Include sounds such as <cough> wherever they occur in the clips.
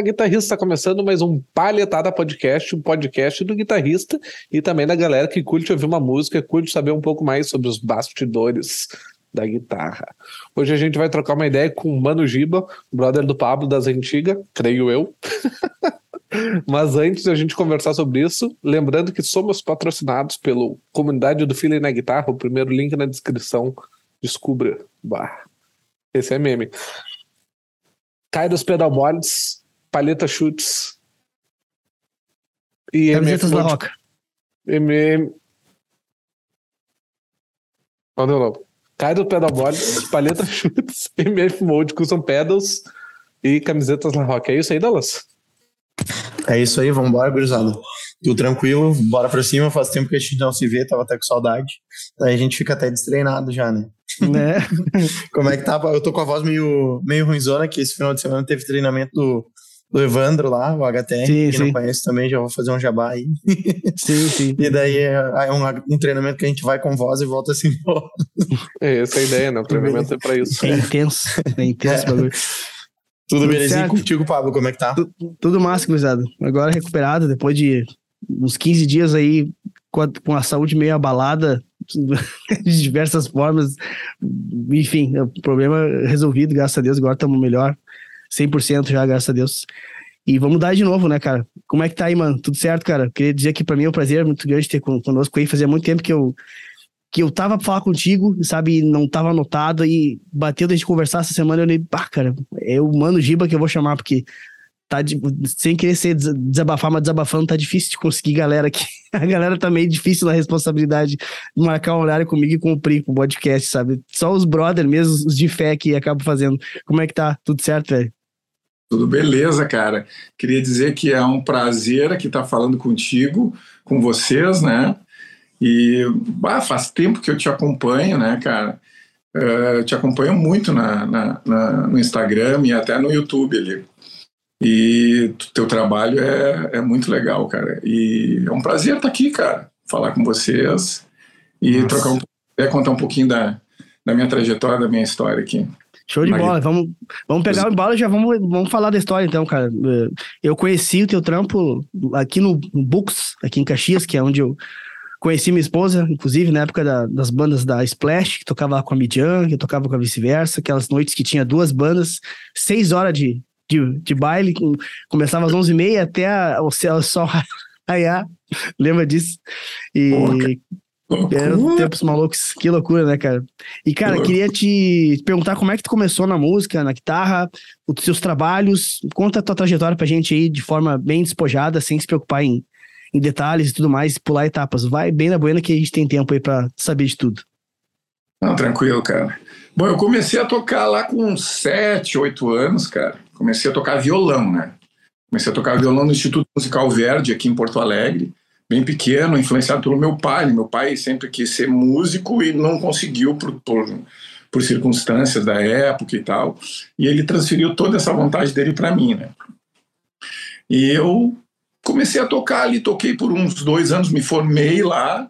Fala guitarrista, começando mais um Palhetada Podcast, um podcast do guitarrista e também da galera que curte ouvir uma música, curte saber um pouco mais sobre os bastidores da guitarra. Hoje a gente vai trocar uma ideia com o Mano Giba, brother do Pablo das antigas, creio eu. <laughs> Mas antes de a gente conversar sobre isso, lembrando que somos patrocinados pelo Comunidade do Feeling na Guitarra, o primeiro link na descrição. Descubra. Bah. Esse é meme. Kairos Pedalboards, Paleta Chutes e Camisetas da Roca. MM. Não deu não. Kairos Pedalboards, Paleta <laughs> Chutes, MF Mode Custom Pedals e camisetas La Roca. É isso aí, Dallas? É isso aí, vambora, gurizada. Tudo tranquilo, bora pra cima. Faz tempo que a gente não se vê, tava até com saudade. Daí a gente fica até destreinado já, né? Né? <laughs> Como é que tá? Eu tô com a voz meio, meio ruimzona, que esse final de semana teve treinamento do, do Evandro lá, o HTR. Sim, Quem sim. não conhece também, já vou fazer um jabá aí. <laughs> Sim, sim. E daí é, é um, um treinamento que a gente vai com voz e volta assim. <laughs> É essa a ideia, né? O treinamento é pra isso. É intenso. É intenso o bagulho. Tudo Tudo belezinha certo. contigo, Pablo? Como é que tá? Tu- Tudo massa, gurizada. Agora recuperado, depois de uns 15 dias aí com a, com a saúde meio abalada, <laughs> de diversas formas. Enfim, o problema resolvido, graças a Deus. Agora estamos melhor. 100% já, graças a Deus. E vamos dar de novo, né, cara? Como é que tá aí, mano? Tudo certo, cara? Queria dizer que pra mim é um prazer muito grande ter con- conosco aí. Fazia muito tempo que eu que eu tava pra falar contigo, sabe? Não tava anotado e bateu gente conversar essa semana. Eu olhei, pá, cara, é o Mano Giba que eu vou chamar, porque tá de- sem querer ser des- desabafar, mas desabafando tá difícil de conseguir galera aqui. <laughs> A galera tá meio difícil na responsabilidade de marcar um horário comigo e cumprir com o podcast, sabe? Só os brother mesmo, os de fé que acabam fazendo. Como é que tá? Tudo certo, velho? Tudo beleza, cara. Queria dizer que é um prazer aqui estar falando contigo, com vocês, né? E bah, faz tempo que eu te acompanho, né, cara? Eu te acompanho muito na, na- na- no Instagram e até no YouTube ali. E teu trabalho é, é muito legal, cara. E é um prazer estar aqui, cara, falar com vocês e Nossa. trocar um, é, contar um pouquinho da, da minha trajetória, da minha história aqui. Show de Mas- bola. Vamos, vamos pegar o embalo e já vamos, vamos falar da história, então, cara. Eh, Eu conheci o teu trampo aqui no Books, aqui em Caxias, que é onde eu conheci minha esposa, inclusive na época da- das bandas da Splash, que tocava lá com a Midian, que eu tocava com a vice-versa, aquelas noites que tinha duas bandas, seis horas de, de, de baile, com- começava às onze e meia até a- o céu só <laughs> raiar. Lembra disso? E eram loucura. tempos malucos, que loucura, né, cara? E, cara, queria te perguntar como é que tu começou na música, na guitarra, os seus trabalhos, conta a tua trajetória pra gente aí de forma bem despojada, sem se preocupar em, em detalhes e tudo mais, pular etapas. Vai bem na buena que a gente tem tempo aí pra saber de tudo. Não, tranquilo, cara. Bom, eu comecei a tocar lá com uns 7, 8 anos, cara. Comecei a tocar violão, né? Comecei a tocar violão no Instituto Musical Verde, aqui em Porto Alegre, bem pequeno, influenciado pelo meu pai. Meu pai sempre quis ser músico e não conseguiu por, por, por circunstâncias da época e tal. E ele transferiu toda essa vontade dele para mim, né? E eu comecei a tocar ali, toquei por uns dois anos, me formei lá,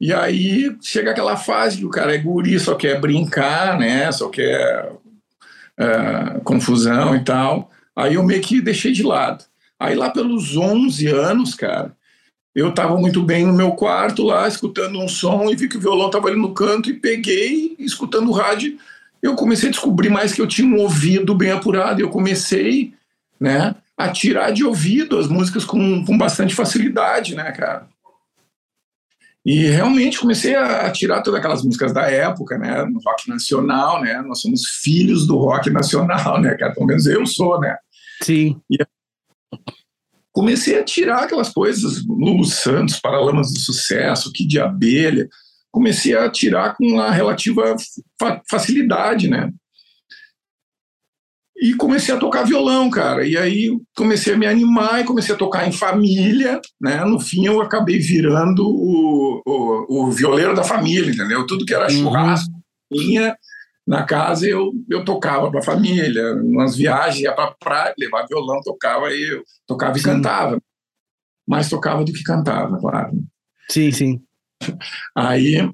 e aí chega aquela fase que o cara é guri, só quer brincar, né? Só quer ah, confusão e tal. Aí eu meio que deixei de lado. Aí lá pelos 11 anos, cara, eu estava muito bem no meu quarto lá, escutando um som e vi que o violão estava ali no canto e peguei, escutando o rádio, eu comecei a descobrir mais que eu tinha um ouvido bem apurado. E eu comecei, né, a tirar de ouvido as músicas com, com bastante facilidade, né, cara? E realmente comecei a, tirar todas aquelas músicas da época, né? No rock nacional, né? Nós somos filhos do rock nacional, né, cara? Pelo menos eu sou, né? Sim. Comecei a tirar aquelas coisas, Lulu Santos, Paralamas do Sucesso, Kid de Abelha. Comecei a tirar com uma relativa fa- facilidade, né? E comecei a tocar violão, cara. E aí comecei a me animar e comecei a tocar em família, né? No fim eu acabei virando o, o, o violeiro da família, entendeu? Tudo que era Uhum. churrasco, tinha na casa eu, eu tocava para a família, nas viagens ia para praia, levava violão, tocava e eu tocava e Sim. cantava. Mais tocava do que cantava, claro. Sim, sim. Aí,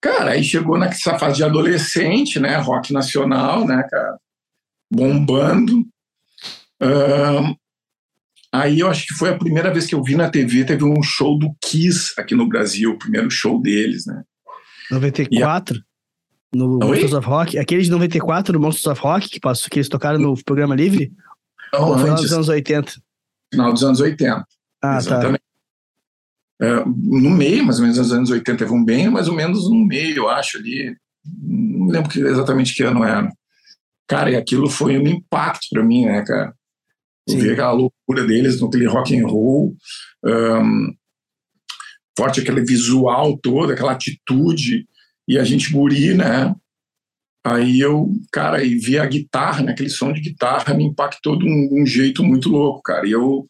cara, aí chegou nessa fase de adolescente, né? Rock nacional, né, cara? Bombando. Uh, aí eu acho que foi a primeira vez que eu vi na TV, teve um show do Kiss aqui no Brasil, o primeiro show deles, né? 94? A... No Oi? Monsters of Rock? Aquele de 94 no Monsters of Rock que, passou, que eles tocaram no programa livre? Não, Ou foi antes, nos anos 80? Final dos anos 80. Ah, tá. exatamente. tá. No meio, mais ou menos, nos anos 80, teve um bem, mais ou menos no meio, eu acho, ali. Não lembro que, exatamente que ano era. Cara, e aquilo foi um impacto para mim, né, cara? Eu vi aquela loucura deles no aquele rock and roll, um, forte aquele visual todo, aquela atitude, e a gente guri, né? Aí eu, cara, e vi a guitarra, né, aquele som de guitarra me impactou de um, um jeito muito louco, cara. E eu,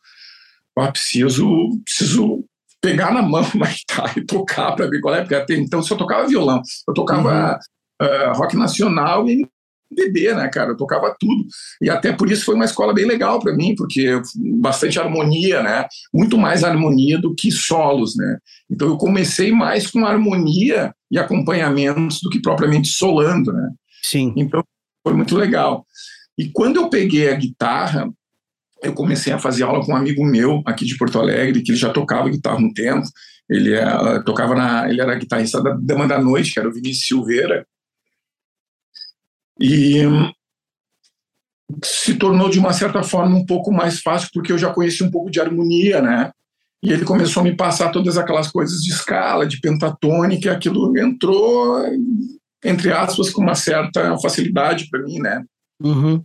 ah, preciso, preciso pegar na mão uma <laughs> guitarra e tocar para ver qual é, porque até então só tocava violão, eu tocava uhum. uh, rock nacional e MPB, né, cara? Eu tocava tudo. E até por isso foi uma escola bem legal para mim, porque bastante harmonia, né? Muito mais harmonia do que solos, né? Então eu comecei mais com harmonia e acompanhamentos do que propriamente solando, né? Sim. Então foi muito legal. E quando eu peguei a guitarra, eu comecei a fazer aula com um amigo meu aqui de Porto Alegre, que ele já tocava guitarra um tempo. Ele é, tocava na, ele era guitarrista da Dama da Noite, que era o Vinícius Silveira. E se tornou de uma certa forma um pouco mais fácil porque eu já conheci um pouco de harmonia, né? E ele começou a me passar todas aquelas coisas de escala, de pentatônica, e aquilo entrou entre aspas com uma certa facilidade para mim, né? Uhum.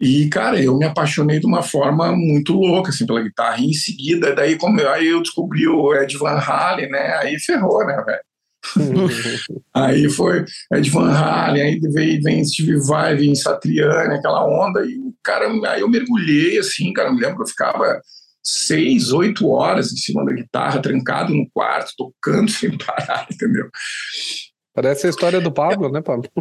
E, cara, eu me apaixonei de uma forma muito louca, assim, pela guitarra. E em seguida, daí como aí eu descobri o Ed Van Halen, né? Aí ferrou, né, velho? <laughs> aí foi Ed Van Halen, aí vem, vem Steve Vai, vem Satriani, aquela onda. E, cara, aí eu mergulhei, assim, cara, me lembro que eu ficava seis, oito horas em cima da guitarra, trancado no quarto, tocando <laughs> sem parar, entendeu? Parece a história do Pablo, né, Pablo? <laughs>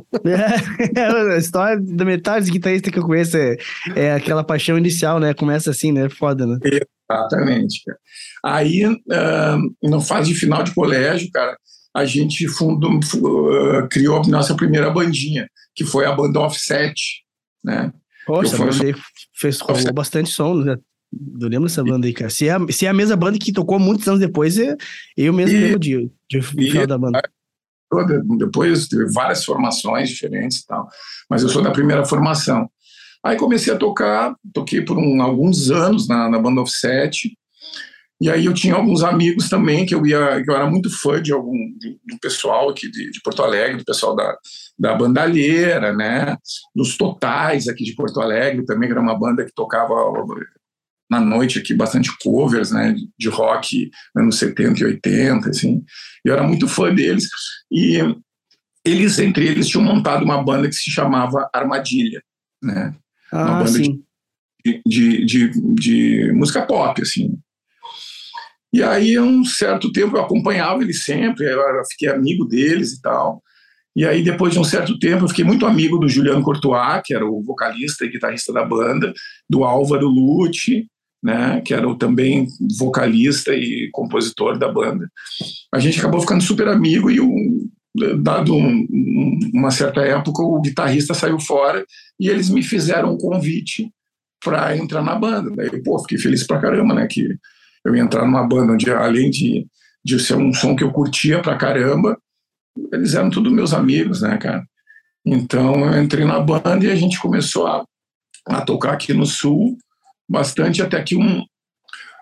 É, a história da metade dos guitarristas que eu conheço é, é, aquela paixão inicial, né? Começa assim, né? Foda, né? Exatamente, cara. Aí, uh, no fase de final de colégio, cara, a gente fundou, uh, criou a nossa primeira bandinha, que foi a banda Offset, né? Poxa, a banda fez rolou bastante som, né? Eu lembro dessa banda aí, cara. Se é, se é a mesma banda que tocou muitos anos depois, é, eu mesmo e, lembro de, de final da banda toda, depois teve várias formações diferentes e tal, mas eu sou da primeira formação. Aí comecei a tocar, toquei por um, alguns anos na, na banda Offset, e aí eu tinha alguns amigos também que eu ia, que eu era muito fã de algum do pessoal aqui de, de, Porto Alegre, do pessoal da, da bandalheira, né, dos Totais aqui de Porto Alegre também, que era uma banda que tocava na noite aqui bastante covers, né, de rock anos 70 e 80, assim. Eu era muito fã deles e eles entre eles tinham montado uma banda que se chamava Armadilha, né? Ah, uma banda de, de, de, de, música pop, assim. E aí, um certo tempo, eu acompanhava eles sempre, eu fiquei amigo deles e tal. E aí, depois de um certo tempo, eu fiquei muito amigo do Juliano Courtois, que era o vocalista e guitarrista da banda, do Álvaro Lute, né, que era o também vocalista e compositor da banda. A gente acabou ficando super amigo e um, dado um, uma certa época o guitarrista saiu fora e eles me fizeram um convite para entrar na banda. Daí, pô, fiquei feliz pra caramba, né, que eu ia entrar numa banda onde além de, de ser um som que eu curtia pra caramba, eles eram todos meus amigos, né, cara. Então eu entrei na banda e a gente começou a, a tocar aqui no Sul bastante, até que um,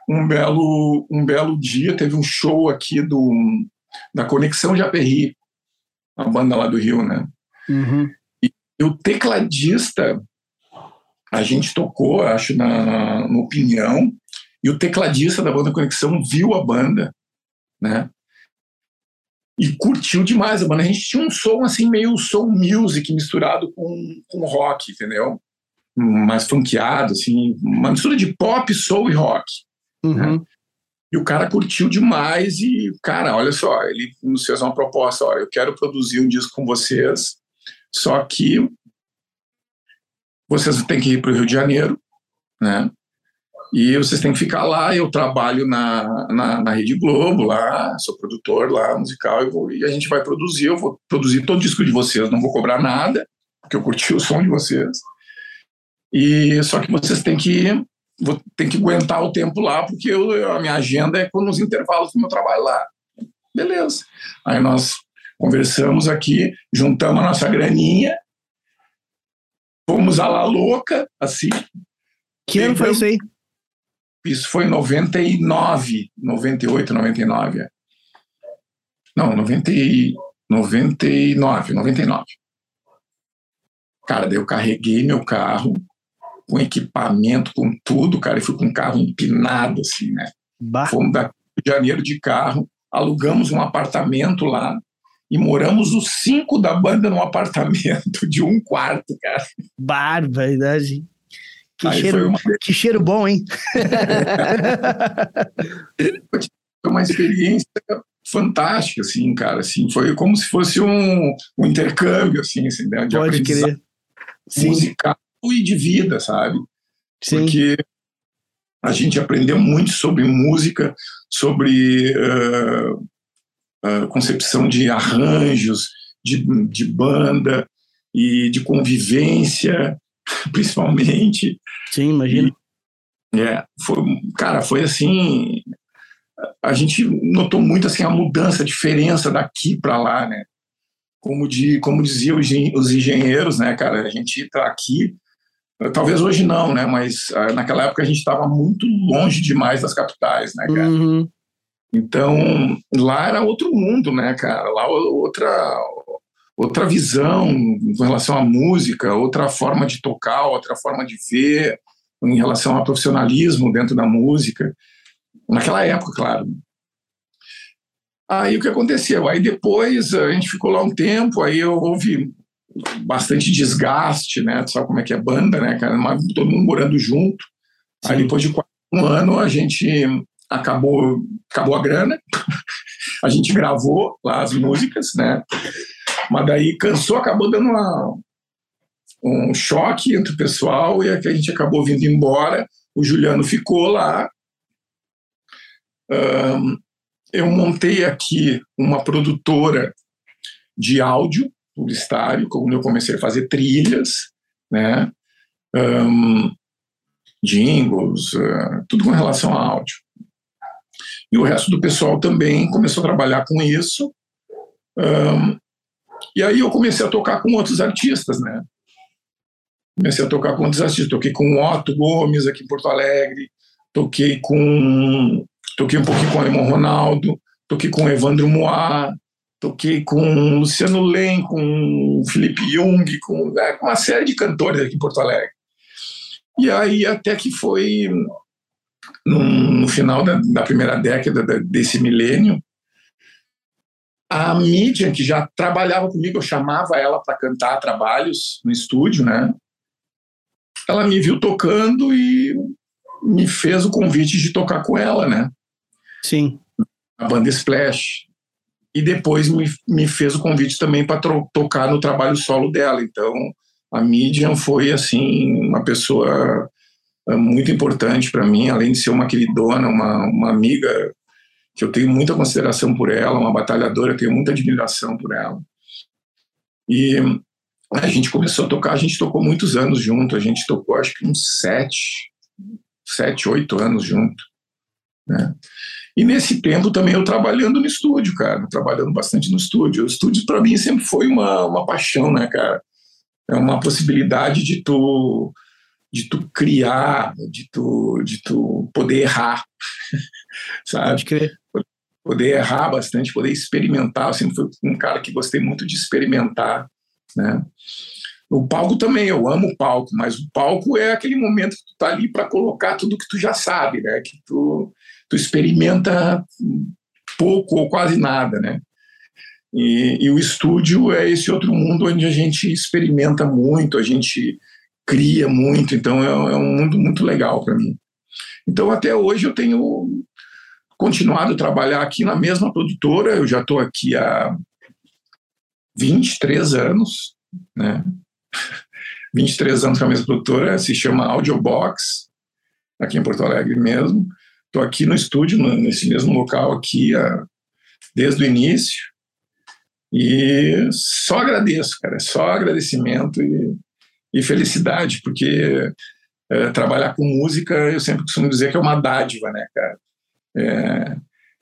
um, belo, um belo dia teve um show aqui do, da Conexão Japerri, a banda lá do Rio, né? Uhum. E, e, o tecladista, a gente tocou, acho, na, no Opinião, e o tecladista da banda Conexão viu a banda, né? E curtiu demais a banda. A gente tinha um som assim, meio soul music misturado com, com rock, entendeu? mais funkeado, assim, uma mistura de pop, soul e rock. Uhum. Né? E o cara curtiu demais e, cara, olha só, ele nos fez uma proposta, olha, eu quero produzir um disco com vocês, só que vocês têm que ir para o Rio de Janeiro, né? E vocês têm que ficar lá, eu trabalho na, na, na Rede Globo lá, sou produtor lá, musical, vou, e a gente vai produzir, eu vou produzir todo o disco de vocês, não vou cobrar nada, porque eu curti o som de vocês E só que vocês têm que vou ter que aguentar o tempo lá, porque eu, a minha agenda é nos intervalos do meu trabalho lá. Beleza. Aí nós conversamos aqui, juntamos a nossa graninha, fomos a la louca, assim. Que ano foi isso aí? Isso foi em 99, 98, 99. É. Não, 90, 99, 99. Cara, daí eu carreguei meu carro, com equipamento, com tudo, cara, e fui com um carro empinado, assim, né? Bah. Fomos da de Janeiro de carro, alugamos um apartamento lá e moramos os cinco da banda num <laughs> apartamento de um quarto, cara. Barbaridade. Que, cheiro, uma... que cheiro bom, hein? <laughs> foi uma experiência fantástica, assim, cara. Assim, foi como se fosse um, um intercâmbio, assim, assim né, de Pode aprendizado crer. musical e de vida, sabe? Sim. Porque a gente aprendeu muito sobre música, sobre uh, uh, concepção de arranjos, de, de banda e de convivência, <laughs> principalmente. Sim, imagino. E, é, foi, cara, foi assim, a gente notou muito assim a mudança, a diferença daqui para lá, né? Como de, como diziam os engenheiros, né, cara, a gente está aqui Talvez hoje não, né? Mas uh, naquela época a gente estava muito longe demais das capitais, né, cara? Uhum. Então, lá era outro mundo, né, cara? Lá outra outra visão com relação à música, outra forma de tocar, outra forma de ver em relação ao profissionalismo dentro da música. Naquela época, claro. Aí o que aconteceu? Aí depois a gente ficou lá um tempo, aí houve bastante desgaste, né? Tu sabe como é que é banda, né, cara? Mas todo mundo morando junto. Sim. Aí depois de um ano a gente acabou acabou a grana. <laughs> a gente gravou lá as músicas, né? Mas daí cansou, acabou dando uma, um choque entre o pessoal e a gente acabou vindo embora. O Juliano ficou lá. Um, eu montei aqui uma produtora de áudio publicitário, quando eu comecei a fazer trilhas, né, um, jingles, uh, tudo com relação a áudio. E o resto do pessoal também começou a trabalhar com isso. Um, e aí eu comecei a tocar com outros artistas, né? Comecei a tocar com outros artistas. Toquei com Otto Gomes aqui em Porto Alegre, toquei com toquei um pouquinho com o Alemão Ronaldo, toquei com Evandro Moá, toquei com Luciano Lem, com Felipe Jung, com, é, com uma série de cantores aqui em Porto Alegre. E aí até que foi no, no final da, da, primeira década desse milênio, a mídia que já trabalhava comigo, eu chamava ela para cantar trabalhos no estúdio, né? Ela me viu tocando e me fez o convite de tocar com ela, né? Sim. A banda Splash e depois me, me fez o convite também para tocar no trabalho solo dela. Então, a Midian foi, assim, uma pessoa eh, muito importante para mim, além de ser uma queridona, uma, uma amiga que eu tenho muita consideração por ela, uma batalhadora, tenho muita admiração por ela. E a gente começou a tocar, a gente tocou muitos anos junto, a gente tocou acho que uns sete, sete, oito anos junto. Né? E nesse tempo também eu trabalhando no estúdio, cara, trabalhando bastante no estúdio. O estúdio para mim sempre foi uma, uma paixão, né, cara? É uma possibilidade de tu de tu criar, de tu de tu poder errar, <laughs> sabe? Poder errar bastante, poder experimentar. Eu sempre fui um cara que gostei muito de experimentar, né? O palco também, eu amo o palco, mas o palco é aquele momento que tu tá ali para colocar tudo que tu já sabe, né? Que tu tu experimenta pouco ou quase nada, né? E, e, o estúdio é esse outro mundo onde a gente experimenta muito, a gente cria muito, então é, é um mundo muito legal para mim. Então até hoje eu tenho continuado a trabalhar aqui na mesma produtora, eu já estou aqui há 23 anos, né? <laughs> 23 anos com a mesma produtora, se chama Audiobox, aqui em Porto Alegre mesmo. Estou aqui no estúdio, nesse mesmo local aqui, desde o início. E só agradeço, cara, só agradecimento. E, e felicidade, porque é, trabalhar com música, eu sempre costumo dizer que é uma dádiva, né, cara? É,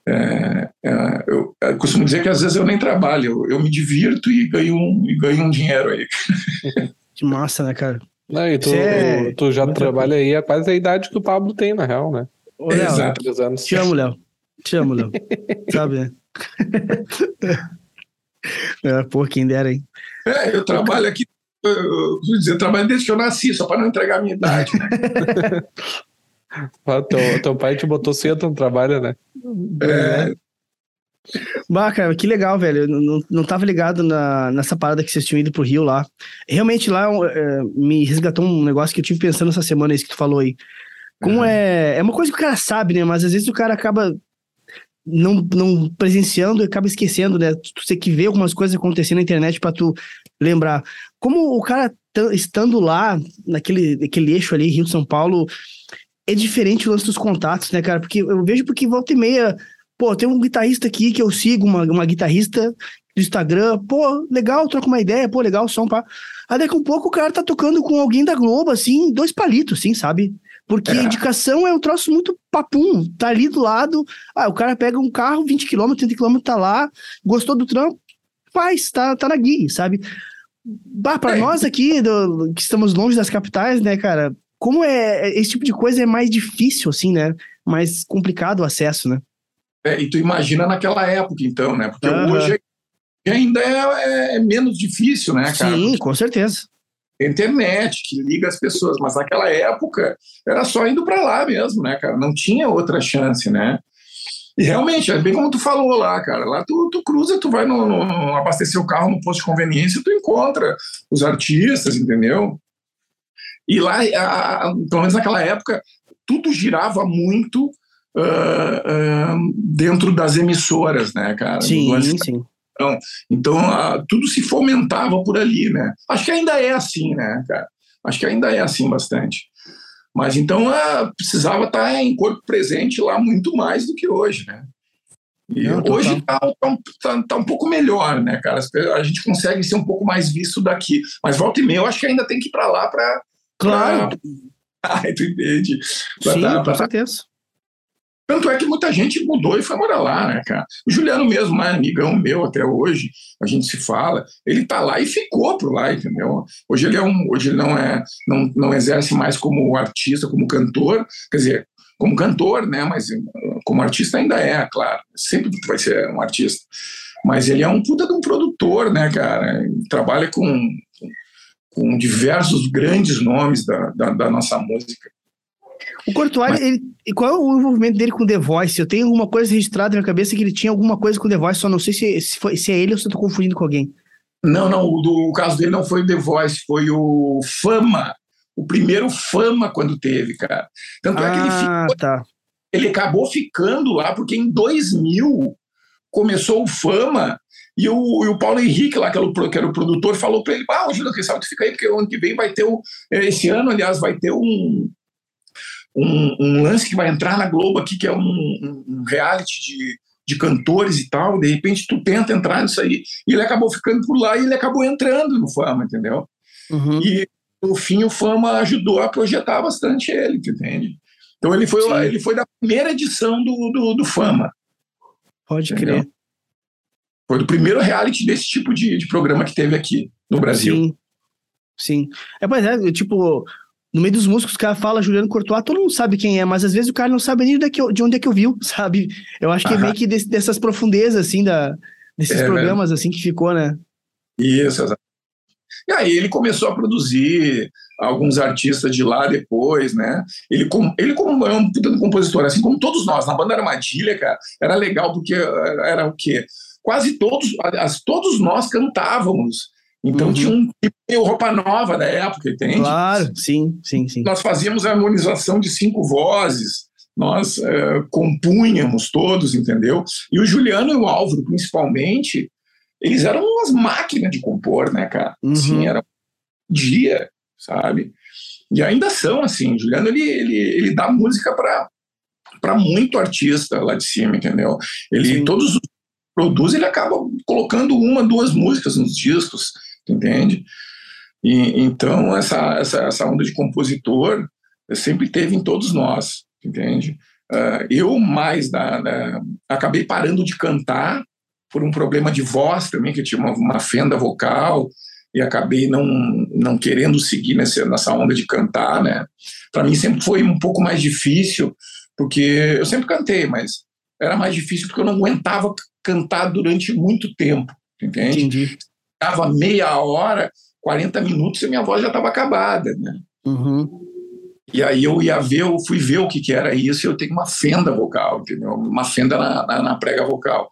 é, é, eu, eu, costumo dizer que às vezes eu nem trabalho, eu, eu me divirto e ganho um, e ganho um dinheiro aí. <laughs> Que massa, né, cara? Não, e tu, é... tu já trabalha aí há quase a idade que o Pablo tem, na real, né? Ô, Léo, Exato. Anos. Te amo, Léo. Te amo, Léo. <laughs> Sabe, né? <laughs> é, pô, quem dera, hein? É, eu trabalho aqui, eu, eu, eu trabalho desde que eu nasci, só para não entregar a minha idade, né? Teu, teu pai te botou cedo no trabalho, né? É. Bah, cara, que legal, velho. Eu não, não tava ligado na, nessa parada que vocês tinham ido pro Rio lá. Realmente lá é, me resgatou um negócio que eu tive pensando essa semana, isso que tu falou aí. Como uhum. é. É uma coisa que o cara sabe, né? Mas às vezes o cara acaba não, não presenciando e acaba esquecendo, né? Tu tem que ver algumas coisas acontecendo na internet para tu lembrar. Como o cara estando lá, naquele, naquele eixo ali, Rio São Paulo, é diferente o lance dos contatos, né, cara? Porque eu vejo porque volta e meia, pô, tem um guitarrista aqui que eu sigo, uma, uma guitarrista do Instagram, pô, legal, troca uma ideia, pô, legal, som, pá. Aí daqui a um pouco o cara tá tocando com alguém da Globo, assim, dois palitos, assim, sabe? Porque é. indicação é um troço muito papum, tá ali do lado, ah, o cara pega um carro, 20 km, 30 km, tá lá, gostou do trampo, faz, tá, tá na guia, sabe? Bah, pra é. nós aqui, do, que estamos longe das capitais, né, cara, como é, esse tipo de coisa é mais difícil, assim, né? Mais complicado o acesso, né? É, e tu imagina naquela época, então, né? Porque uhum. hoje ainda é, é, é, menos difícil, né, cara? Sim, com certeza. internet que liga as pessoas, mas naquela época era só indo para lá mesmo, né, cara? Não tinha outra chance, né? E realmente, é bem como tu falou lá, cara. Lá tu, tu cruza, tu vai no, no, no abastecer o carro no posto de conveniência, tu encontra os artistas, entendeu? E lá, a, pelo menos naquela época, tudo girava muito uh, uh, dentro das emissoras, né, cara? Sim, sim. Então, então uh, tudo se fomentava por ali, né? Acho que ainda é assim, né, cara? Acho que ainda é assim bastante. Mas então precisava estar em corpo presente lá muito mais do que hoje, né? E Não, hoje está tá, tá, tá, um pouco melhor, né, cara? A gente consegue ser um pouco mais visto daqui. Mas volta e meia, eu acho que ainda tem que ir para lá para Claro. Ah, <laughs> tu entende? Sim, dar, com certeza. Tanto é que muita gente mudou e foi morar lá, né, cara? O Juliano mesmo, mais amigão meu até hoje, a gente se fala, ele tá lá e ficou por lá, entendeu? Hoje ele é um, hoje ele não é, não, não exerce mais como artista, como cantor, quer dizer, como cantor, né, mas como artista ainda é, claro, sempre vai ser um artista. Mas ele é um puta de um produtor, né, cara? Trabalha com com diversos grandes nomes da, da, da nossa música. O Courtois, Mas... ele, qual é o envolvimento dele com The Voice? Eu tenho alguma coisa registrada na minha cabeça que ele tinha alguma coisa com The Voice, só não sei se, se, foi, se é ele ou se eu tô confundindo com alguém. Não, não, o, do, o caso dele não foi o The Voice, foi o Fama, o primeiro Fama quando teve, cara. Tanto ah, é que ele ah, ficou, tá. ele acabou ficando lá, porque em 2000 começou o Fama e o, e o Paulo Henrique, lá, que era o, que era o produtor, falou para ele: Ah, o Júlio, sabe tu fica aí, porque o ano que vem vai ter o. É, esse ano, aliás, vai ter um, um, um lance que vai entrar na Globo aqui, que é um, um reality de, de cantores e tal. De repente, tu tenta entrar nisso aí. E ele acabou ficando por lá e ele acabou entrando no Fama, entendeu? Uhum. E no fim, o Fama ajudou a projetar bastante ele, entende? Então, ele foi, ele foi da primeira edição do, do, do Fama. Pode entendeu? crer. Foi do primeiro reality desse tipo de, de programa que teve aqui no Brasil. Sim. Sim. É, pois é, tipo, no meio dos músicos, o cara fala Juliano Courtois, todo mundo sabe quem é, mas às vezes o cara não sabe nem de onde é que eu viu, <laughs> sabe? Eu acho que é meio que desse, dessas profundezas, assim, da, desses é, programas, né? assim, que ficou, né? Isso, exato. E aí ele começou a produzir alguns artistas de lá depois, né? Ele, com, ele como é um compositor, assim como todos nós, na banda Armadilha, cara, era legal porque era o quê? Quase todos, as, todos nós cantávamos. Então uhum. tinha um tipo roupa nova da época, entende? Claro, sim, sim, sim. Nós fazíamos a harmonização de cinco vozes, nós é, compunhamos todos, entendeu? E o Juliano e o Álvaro, principalmente, eles eram umas máquinas de compor, né, cara? Uhum. Assim, era um dia, sabe? E ainda são assim. O Juliano ele, ele, ele dá música para para muito artista lá de cima, entendeu? Ele Sim. todos os produz, ele acaba colocando uma, duas músicas nos discos, entende? E, então, essa, essa, essa onda de compositor sempre teve em todos nós, entende? Uh, eu mais da, da, acabei parando de cantar por um problema de voz também, que eu tinha uma, uma fenda vocal e acabei não, não querendo seguir nessa, nessa onda de cantar, né? Para mim sempre foi um pouco mais difícil, porque eu sempre cantei, mas era mais difícil porque eu não aguentava cantar durante muito tempo, entende? Entendi. Tava meia hora, 40 minutos e minha voz já estava acabada, né? Uhum. E aí eu ia ver, eu fui ver o que, que era isso, e eu tenho uma fenda vocal, entendeu? Uma fenda na, na, na prega vocal.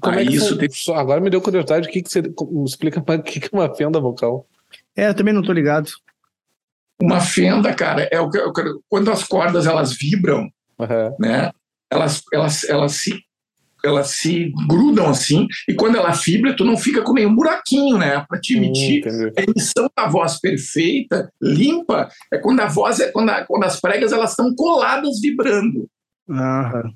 Como aí é que isso foi- tem- Agora me deu curiosidade, o que, que você explica o que, que é uma fenda vocal? É, eu também não tô ligado. uma fenda, cara, é o que, quando as cordas elas vibram, Aham. né? Elas, elas, elas se elas se grudam assim, e quando ela vibra, tu não fica com nenhum buraquinho, né? Para te Hum, emitir entendi. a emissão da voz perfeita, limpa, é quando a voz é quando, a- quando as pregas elas estão coladas vibrando. Aham.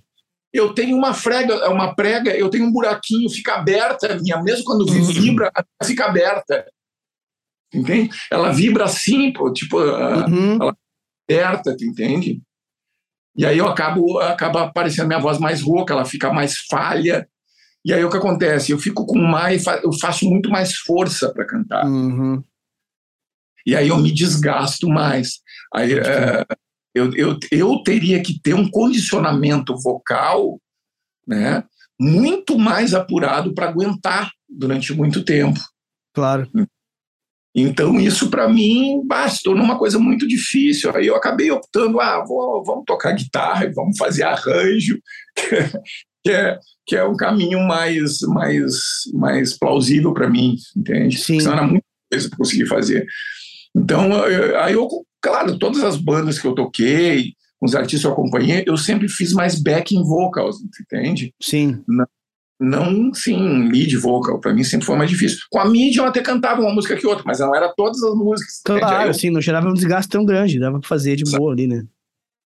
Eu tenho uma frega, é uma prega, eu tenho um buraquinho, fica aberta a minha, mesmo quando Uhum. vibra, fica aberta. Entende? Ela vibra assim, pô, tipo, ah, Uhum. aberta, tu entende? E aí eu acabo acaba aparecendo minha voz mais rouca, ela fica mais falha. E aí o que acontece? Eu fico com mais, eu faço muito mais força para cantar. Uhum. E aí eu me desgasto mais. Aí é, eu, eu, eu teria que ter um condicionamento vocal, né, muito mais apurado para aguentar durante muito tempo. Claro. Então, isso para mim bah, se tornou uma coisa muito difícil. Aí eu acabei optando, ah, vou, vamos tocar guitarra, e vamos fazer arranjo, <laughs> que é, que é um caminho mais, mais, mais plausível para mim, entende? Sim. Senão era muita coisa para conseguir fazer. Então, eu- aí eu, claro, todas as bandas que eu toquei, os artistas que eu acompanhei, eu sempre fiz mais backing vocals, entende? Sim. não, sim, lead vocal. Para mim sempre foi mais difícil. Com a mídia eu até cantava uma música que outra, mas não era todas as músicas. Aí Claro, eu- assim, não gerava um desgaste tão grande, dava pra fazer de boa ali, né?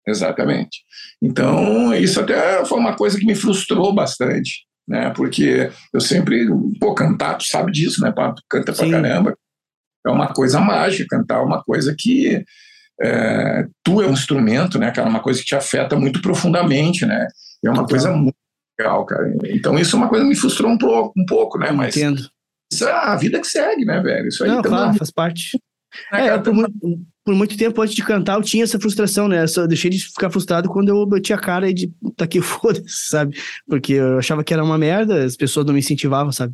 Exatamente. Então, isso até foi uma coisa que me frustrou bastante, né? Porque eu sempre, pô, cantar, tu sabe disso, né? Tu canta pra Sim. caramba. É uma coisa mágica, cantar é uma coisa que é, tu é um instrumento, né, cara? Uma coisa que te afeta muito profundamente, né? É uma coisa muito legal, cara. Então, isso é uma coisa que me frustrou um pouco, um pouco né? Mas Entendo. isso é a vida que segue, né, velho? Isso aí Não, claro, faz parte. É, eu, por, muito, por muito tempo antes de cantar, eu tinha essa frustração, né? Eu só deixei de ficar frustrado quando eu bati a cara e de tá aqui, <laughs> foda-se, sabe? Porque eu achava que era uma merda, as pessoas não me incentivavam, sabe?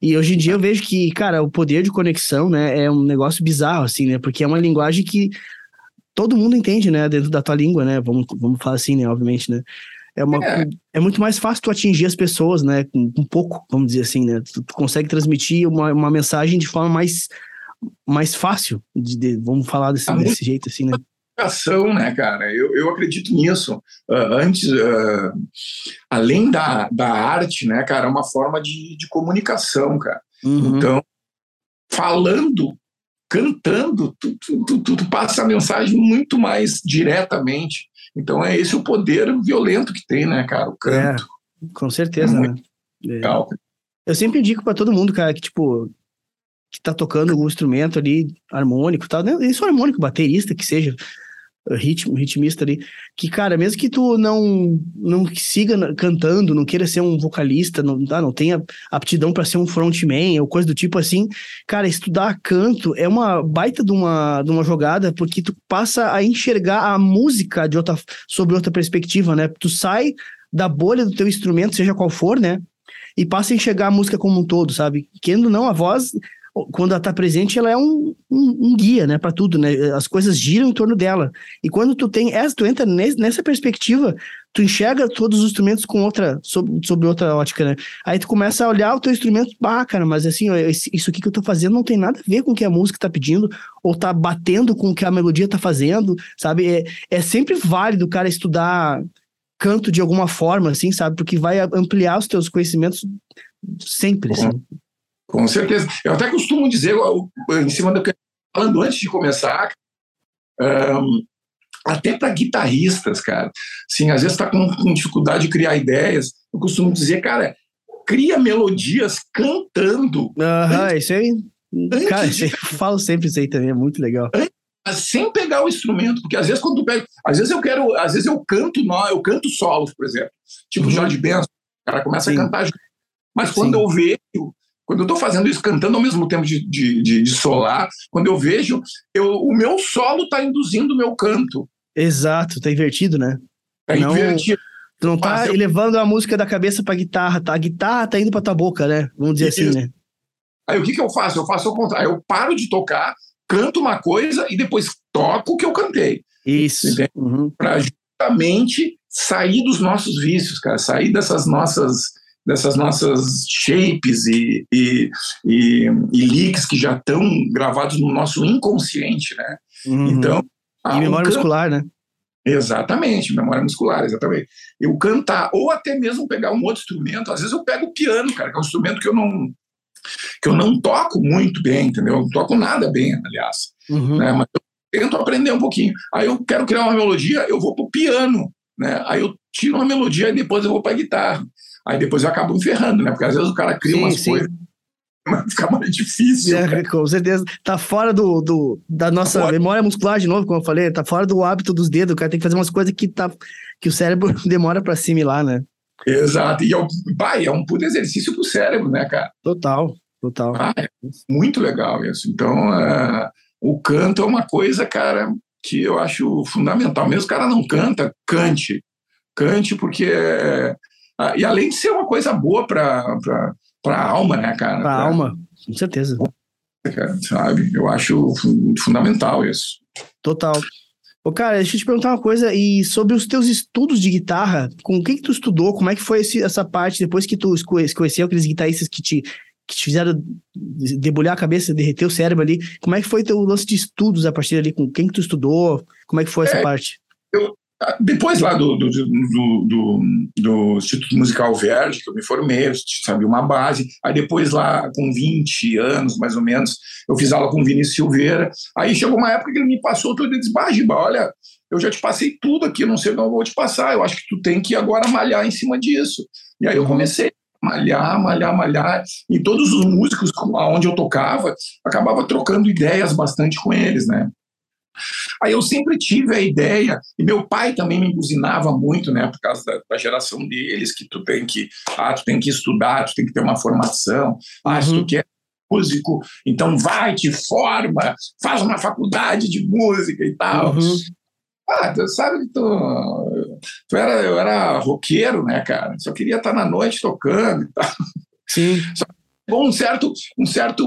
E hoje em dia eu vejo que, cara, o poder de conexão, né, é um negócio bizarro, assim, né? Porque é uma linguagem que todo mundo entende, né? Dentro da tua língua, né? Vamos, vamos falar assim, né? Obviamente, né? É, uma, É. é muito mais fácil tu atingir as pessoas, né? Com, com pouco, vamos dizer assim, né? Tu, tu consegue transmitir uma, uma mensagem de forma mais, mais fácil, de, de- vamos falar desse, Ah, desse jeito, assim, né? comunicação, né, cara? Eu, eu acredito nisso. Ah, antes, ah, além da, da arte, né, cara, é uma forma de, de comunicação, cara. Uhum. Então, falando, cantando, tu, tu, tu- tu- tu passa a mensagem muito mais diretamente. Então, é esse o poder violento que tem, né, cara? O canto. Com certeza, É né? É. Legal. Eu sempre indico pra todo mundo, cara, que tipo, que tá tocando algum instrumento ali, harmônico tal, né? isso harmônico, baterista, que seja, ritmo, ritmista ali, que, cara, mesmo que tu não, não siga cantando, não queira ser um vocalista, não, tá, não tenha aptidão pra ser um frontman ou coisa do tipo assim, cara, estudar canto é uma baita de uma, de uma jogada, porque tu passa a enxergar a música de outra, sobre outra perspectiva, né? Tu sai da bolha do teu instrumento, seja qual for, né? e passa a enxergar a música como um todo, sabe? Querendo não, a voz, quando ela tá presente, ela é um, um, um guia, né, para tudo, né? As coisas giram em torno dela. E quando tu tem essa, tu entra nes- nessa perspectiva, tu enxerga todos os instrumentos com outra, sob, sob outra ótica, né? Aí tu começa a olhar o teu instrumento, ah, cara, mas assim, isso aqui que eu tô fazendo não tem nada a ver com o que a música tá pedindo, ou tá batendo com o que a melodia tá fazendo, sabe? É, é sempre válido o cara estudar canto de alguma forma, assim, sabe? Porque vai ampliar os teus conhecimentos sempre, assim. Com certeza. Eu até costumo dizer, em cima do que eu falando antes de começar, ahn, até para guitarristas, cara, assim, às vezes está com, com dificuldade de criar ideias, eu costumo dizer, cara, cria melodias cantando. Aham, isso aí. Cara, eu falo sempre isso aí também, é muito legal. Sem pegar o instrumento, porque às vezes quando tu pega, às vezes eu quero, às vezes eu canto, eu canto solos, por exemplo, tipo uhum. Jorge Benson, o cara começa Sim. a cantar, mas quando Sim. eu vejo, quando eu estou fazendo isso, cantando ao mesmo tempo de, de, de, de solar, quando eu vejo, eu, o meu solo está induzindo o meu canto. Exato, tá invertido, né? Tá não, invertido. Tu não tá eu... elevando a música da cabeça pra guitarra, tá? A guitarra tá indo pra tua boca, né? Vamos dizer assim, Isso. assim, né? Aí o que que eu faço? Eu faço o contrário. Eu paro de tocar, canto uma coisa e depois toco o que eu cantei. Isso. Uhum. Pra justamente sair dos nossos vícios, cara. Sair dessas nossas dessas nossas shapes e, e, e, e leaks que já estão gravados no nosso inconsciente, né? Uhum. Então... E memória canto, muscular, né? Exatamente, memória muscular, exatamente. Eu cantar, ou até mesmo pegar um outro instrumento, às vezes eu pego o piano, cara, que é um instrumento que eu não que eu não toco muito bem, entendeu? Eu não toco nada bem, aliás. Uhum. Né? Mas eu tento aprender um pouquinho. Aí eu quero criar uma melodia, eu vou pro piano, né? Aí eu tiro uma melodia e depois eu vou pra guitarra. Aí depois eu acabo me ferrando, né? Porque às vezes o cara cria sim, umas sim. coisas <laughs> fica mais difícil. É, com certeza. Tá fora do, do da nossa tá memória muscular, de novo, como eu falei, tá fora do hábito dos dedos. O cara tem que fazer umas coisas que, tá, que o cérebro <laughs> demora para assimilar, né? Exato. E é, bah, é um puto exercício pro cérebro, né, cara? Total, total. Ah, é muito legal isso. Então, uh, o canto é uma coisa, cara, que eu acho fundamental. Mesmo o cara não canta, cante. Cante, porque. Uh, e além de ser uma coisa boa para a alma, né, cara? Para a alma, com certeza. sabe? Eu acho fundamental isso. Total. Ô, cara, deixa eu te perguntar uma coisa, e sobre os teus estudos de guitarra, com quem que tu estudou, como é que foi esse, essa parte, depois que tu conheceu aqueles guitarristas que te, que te fizeram debulhar a cabeça, derreter o cérebro ali, como é que foi teu lance de estudos a partir ali, com quem que tu estudou, como é que foi essa é, parte? Eu, depois lá do, do, do, do, do Instituto Musical Verde, que eu me formei, sabia uma base. Aí depois lá, com 20 anos, mais ou menos, eu fiz aula com o Vinícius Silveira. Aí chegou uma época que ele me passou tudo e disse, bah, Giba, olha, eu já te passei tudo aqui, não sei o que eu vou te passar. Eu acho que tu tem que agora malhar em cima disso. E aí eu comecei malhar, malhar, malhar. E todos os músicos onde eu tocava, acabava trocando ideias bastante com eles, né? Aí eu sempre tive a ideia, e meu pai também me buzinava muito, né, por causa da, da, geração deles, que tu tem que, ah, tu tem que estudar, tu tem que ter uma formação, ah, se tu uhum. quer músico, então vai, te forma, faz uma faculdade de música e tal. Uhum. Ah, tu sabe que tu, tu era, eu era roqueiro, né, cara? Só queria estar na noite tocando e tal. Sim. Só um certo, um certo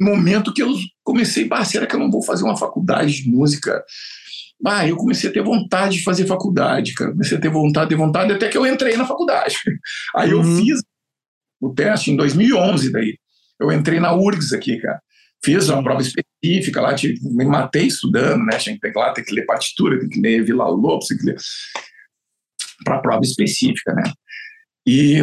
momento que eu comecei, ah, será que eu não vou fazer uma faculdade de música? Ah, eu comecei a ter vontade de fazer faculdade, cara. Comecei a ter vontade, ter vontade, até que eu entrei na faculdade. <laughs> Aí uhum. eu fiz o teste em 2011, daí. Eu entrei na URGS aqui, cara. Fiz uma prova específica lá, tive, me matei estudando, né? Tinha que ter lá, tem que ler partitura, tem que ler Vila Lobos, tem que ler para prova específica, né? E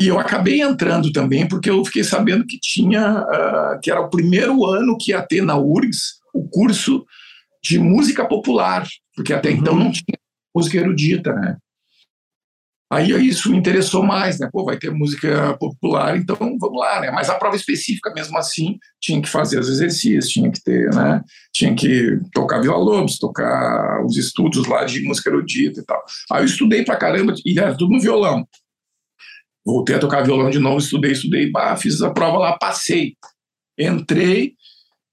e eu acabei entrando também porque eu fiquei sabendo que tinha, uh, que era o primeiro ano que ia ter na URGS o curso de música popular, porque até então uhum. então não tinha música erudita, né? Aí isso me interessou mais, né? Pô, vai ter música popular, então vamos lá, né? Mas a prova específica, mesmo assim, tinha que fazer os exercícios, tinha que ter, né? Tinha que tocar Vila Lobos, tocar os estudos lá de música erudita e tal. Aí eu estudei pra caramba, e era tudo no violão voltei a tocar violão de novo, estudei, estudei, bah, fiz a prova lá, passei. Entrei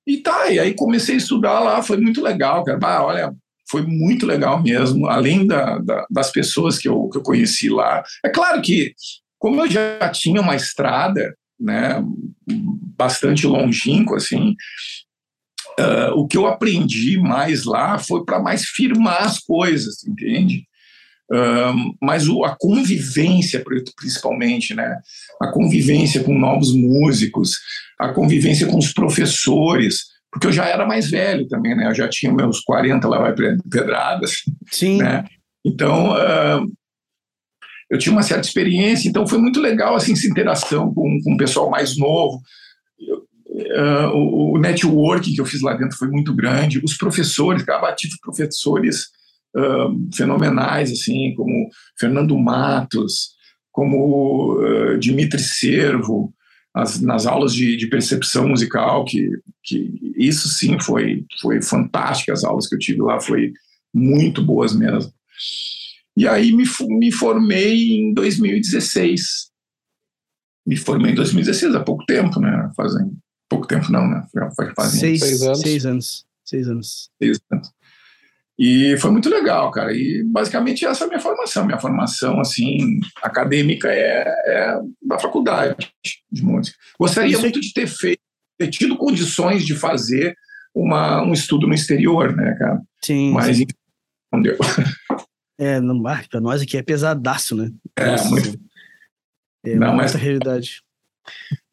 e tá, e aí comecei a estudar lá, foi muito legal, cara. Bah, olha, foi muito legal mesmo, além da, da, das pessoas que eu, que eu conheci lá. É claro que, como eu já tinha uma estrada, né, bastante longínqua, assim, uh, o que eu aprendi mais lá foi para mais firmar as coisas, entende? Mas o, a convivência, principalmente, né? A convivência com novos músicos, a convivência com os professores, porque eu já era mais velho também, né? Eu já tinha meus 40 lá vai pedradas. Sim. Né? Então, uh, eu tinha uma certa experiência, então foi muito legal assim, essa interação com, com o pessoal mais novo. Uh, o, o networking que eu fiz lá dentro foi muito grande. Os professores, cara, tive professores uh, fenomenais, assim, como Fernando Matos, como uh, Dimitri Servo, as, nas aulas de, de, percepção musical, que, que isso sim foi, foi fantástico, as aulas que eu tive lá foi muito boas mesmo. E aí me, me formei em 2016. Me formei em 2016, há pouco tempo, né? Fazem pouco tempo não, né? Fazem seis, seis anos. Seis anos. Seis anos. E foi muito legal, cara. E basicamente essa é a minha formação. Minha formação, assim, acadêmica é, é da faculdade de música. Gostaria Isso muito de ter feito, ter tido condições de fazer uma, um estudo no exterior, né, cara? Sim. Mas sim. não deu. <laughs> É, não, para nós aqui é pesadaço, né? É, Nossa, muito. É não, mas... realidade.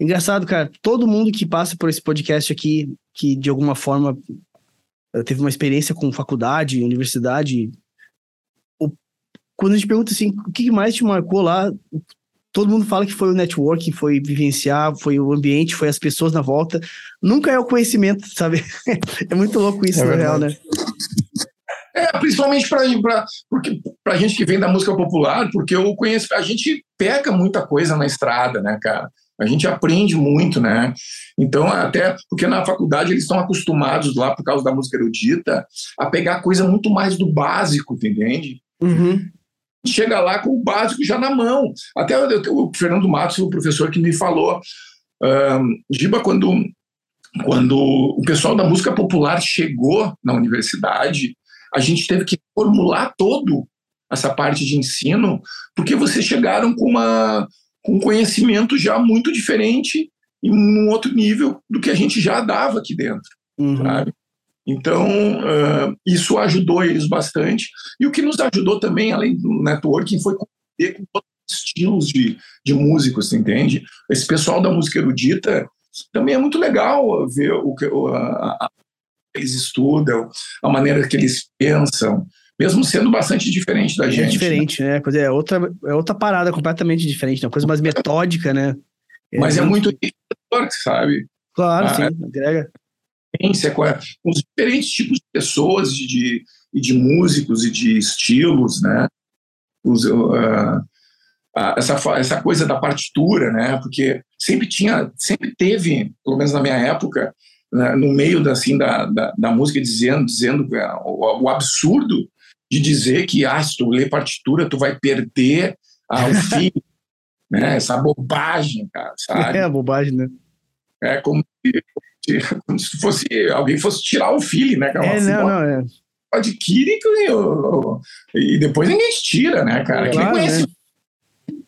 Engraçado, cara. Todo mundo que passa por esse podcast aqui, que de alguma forma teve uma experiência com faculdade, universidade. O, quando a gente pergunta assim, o que mais te marcou lá? Todo mundo fala que foi o networking, foi vivenciar, foi o ambiente, foi as pessoas na volta. Nunca é o conhecimento, sabe? <laughs> é muito louco isso, é na real, né? É, principalmente para gente que vem da música popular, porque eu conheço, a gente pega muita coisa na estrada, né, cara? A gente aprende muito, né? Então, até porque na faculdade eles estão acostumados lá, por causa da música erudita, a pegar coisa muito mais do básico, entende? Uhum. Chega lá com o básico já na mão. Até o, Fernando Matos, o professor que me falou, um, Giba, quando, quando o pessoal da música popular chegou na universidade, a gente teve que formular todo essa parte de ensino, porque vocês chegaram com uma com conhecimento já muito diferente e num outro nível do que a gente já dava aqui dentro, uhum. sabe? Então, uh, isso ajudou eles bastante. E o que nos ajudou também, além do networking, foi conhecer com todos os estilos de, de músicos, entende? Esse pessoal da música erudita também é muito legal ver o que a, a, eles estudam, a maneira que eles pensam mesmo sendo bastante diferente da é gente. É diferente, né? né? É outra, é outra parada completamente diferente, uma coisa mais metódica, né? É Mas é muito sabe? Claro, ah, sim, agrega. Com os diferentes tipos de pessoas, de, de, de músicos e de estilos, né? Os, uh, uh, essa, essa coisa da partitura, né? Porque sempre tinha, sempre teve, pelo menos na minha época, né, no meio da, assim, da, da, da música, dizendo, dizendo o, o absurdo de dizer que ah, se tu lê partitura, tu vai perder ah, o <laughs> fim. né? Essa bobagem, cara, sabe? É, bobagem, né? É como se, como se fosse alguém fosse tirar o filho, né? É, assim, não, não, é. Adquire e, e depois ninguém te tira, né, cara? Claro, Quem conhece né?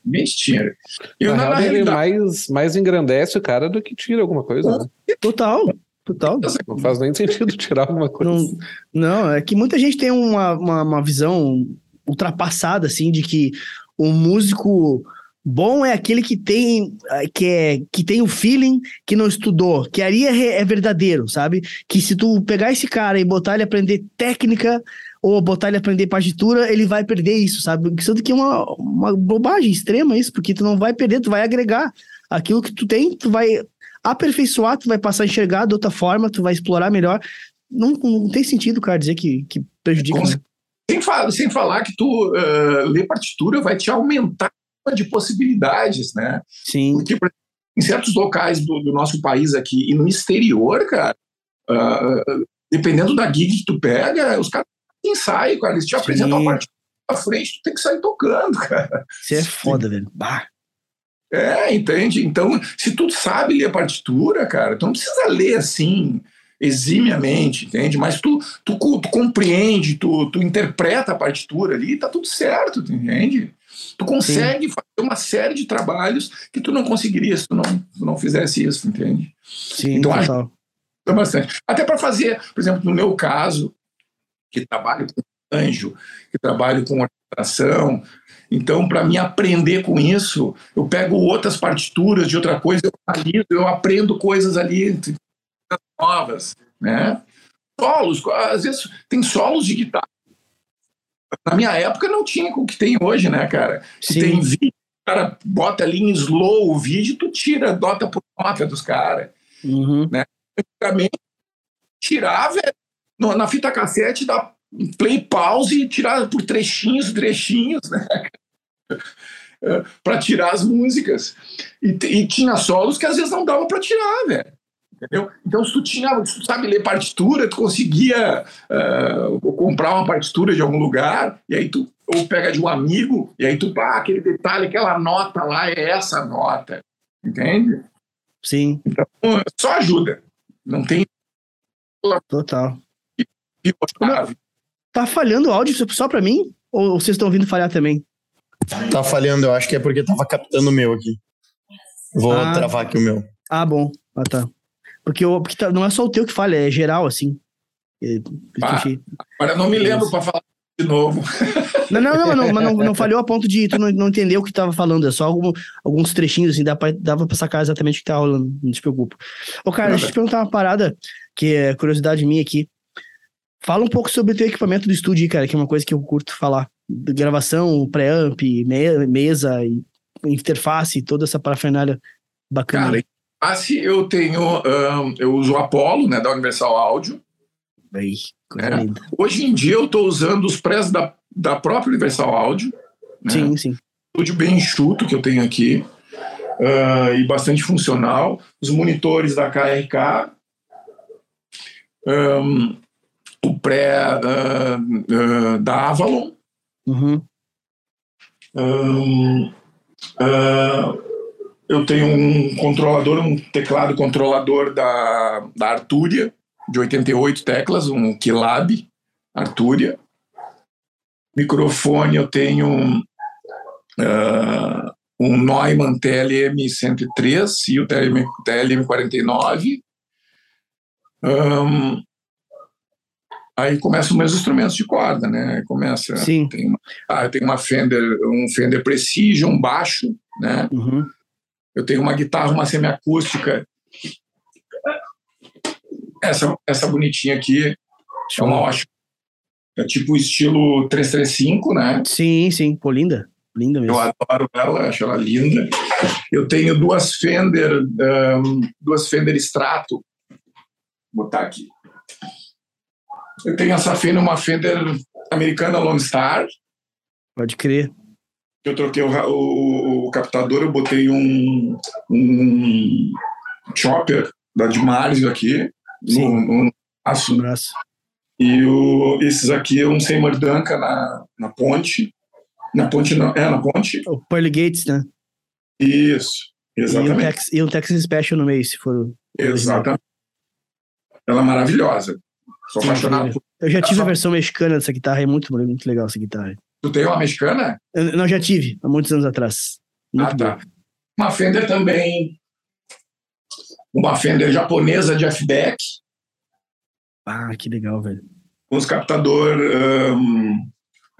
ninguém te tira. Eu, na, na, na realidade... ele mais, mais engrandece o cara do que tira alguma coisa, né? Total. Total. Não faz nem sentido <laughs> tirar alguma coisa. Não, não, é que muita gente tem uma, uma, uma visão ultrapassada, assim, de que o músico bom é aquele que tem que é que tem o feeling que não estudou, que ali é, é verdadeiro, sabe? Que se tu pegar esse cara e botar ele aprender técnica ou botar ele aprender partitura, ele vai perder isso, sabe? Sendo que é uma, uma bobagem extrema isso, porque tu não vai perder, tu vai agregar aquilo que tu tem, tu vai aperfeiçoar, tu vai passar a enxergar de outra forma, tu vai explorar melhor. Não, não tem sentido, cara, dizer que, que prejudica. Né? Sem, falar, sem falar que tu uh, ler partitura vai te aumentar de possibilidades, né? Sim. Porque em certos locais do, do nosso país aqui e no exterior, cara, uh, dependendo da gig que tu pega, os caras ensaiam, cara, eles te Sim. apresentam a partitura à frente, tu tem que sair tocando, <laughs> cara. Isso é foda, velho. Bah. É, entende? Então, se tu sabe ler a partitura, cara, tu não precisa ler assim eximiamente, entende? Mas tu, tu, tu compreende, tu, tu interpreta a partitura ali, tá tudo certo, tu entende? Tu consegue Sim. fazer uma série de trabalhos que tu não conseguiria se tu não, tu não fizesse isso, entende? Sim, então, total. acho bastante. Até para fazer, por exemplo, no meu caso, que trabalho com anjo, que trabalho com orquestração, então, para mim aprender com isso, eu pego outras partituras de outra coisa, eu analiso, eu aprendo coisas ali novas, né? Solos, às vezes tem solos de guitarra. Na minha época não tinha o que tem hoje, né, cara? Se Sim. tem vídeo, o cara bota ali em slow o vídeo, tu tira dota por nota dos caras. Uhum. Né? Antigamente, tirava na fita cassete da play pause e tirar por trechinhos, trechinhos, né? para tirar as músicas. E, e, tinha solos que às vezes não dava para tirar, velho. Entendeu? Então, se tu tinha, se tu sabe ler partitura, tu conseguia uh, comprar uma partitura de algum lugar, e aí tu ou pega de um amigo, e aí tu, ah, aquele detalhe, aquela nota lá é essa nota. Entende? Sim. Então, só ajuda. Não tem. Total. Tá falhando o áudio só pra mim? Ou vocês estão ouvindo falhar também? Tá falhando, eu acho que é porque tava captando o meu aqui. Vou ah. travar aqui o meu. Ah, bom. Ah, tá. Porque, eu, porque tá, não é só o teu que falha, é geral, assim. É, ah, agora eu não me lembro para falar de novo. <laughs> Não, não, não, não, mas não, não falhou a ponto de tu não, não entender o que tava falando, é só algum, alguns trechinhos, assim, dá pra, dava pra sacar exatamente o que tá rolando, não se preocupa. Ô, cara, deixa eu te perguntar uma parada, que é curiosidade minha aqui. Fala um pouco sobre o teu equipamento do estúdio, cara, que é uma coisa que eu curto falar. Gravação, pré-amp, me mesa, interface, toda essa parafernália bacana. Cara, interface eu tenho, um, eu uso o Apollo, né, da Universal Audio. Bem, né? Hoje em dia eu estou usando os prés da, da própria Universal Audio. Né? Sim, sim. Estúdio bem enxuto que eu tenho aqui. Uh, e bastante funcional. Os monitores da KRK. Um, o pré uh, uh, da Avalon. Uhum. Um, eu tenho um controlador, um teclado controlador da, da Arturia, de 88 teclas, um Kilab Arturia. Microfone eu tenho uh, um Neumann TLM-103 e o TLM-49. Um, aí começam meus instrumentos de corda, né? Começa. Sim. Tem uma, ah, eu tenho uma Fender, um Fender Precision, um baixo, né? Uhum. Eu tenho uma guitarra, uma semiacústica essa, essa bonitinha aqui é uma ótima. É tipo estilo 335, né? Sim, sim. Pô, linda. Linda mesmo. Eu adoro ela, acho ela linda. Eu tenho duas Fender, um, duas Fender Strato. Vou botar aqui. Eu tenho essa Fender, uma Fender americana Lone Star. Pode crer. Eu troquei o, o, o captador, eu botei um, um chopper da Dimarzio aqui. Sim. no, no braço. No braço. E o, esses aqui é um Seymour Duncan na, na ponte. Na ponte não, é na ponte. O Pearly Gates, né? Isso, exatamente. E um, Tex, e um Texas Special no meio, se for. Exatamente. Ela é maravilhosa. Sou Sim, apaixonado por... Eu já tive a versão mexicana dessa guitarra, é muito, muito legal essa guitarra. Tu tem uma mexicana? Eu, não, já tive, há muitos anos atrás. Muito ah, tá. Boa. Uma Fender também uma Fender japonesa de F-Back. Ah, que legal, velho. Com os captador um,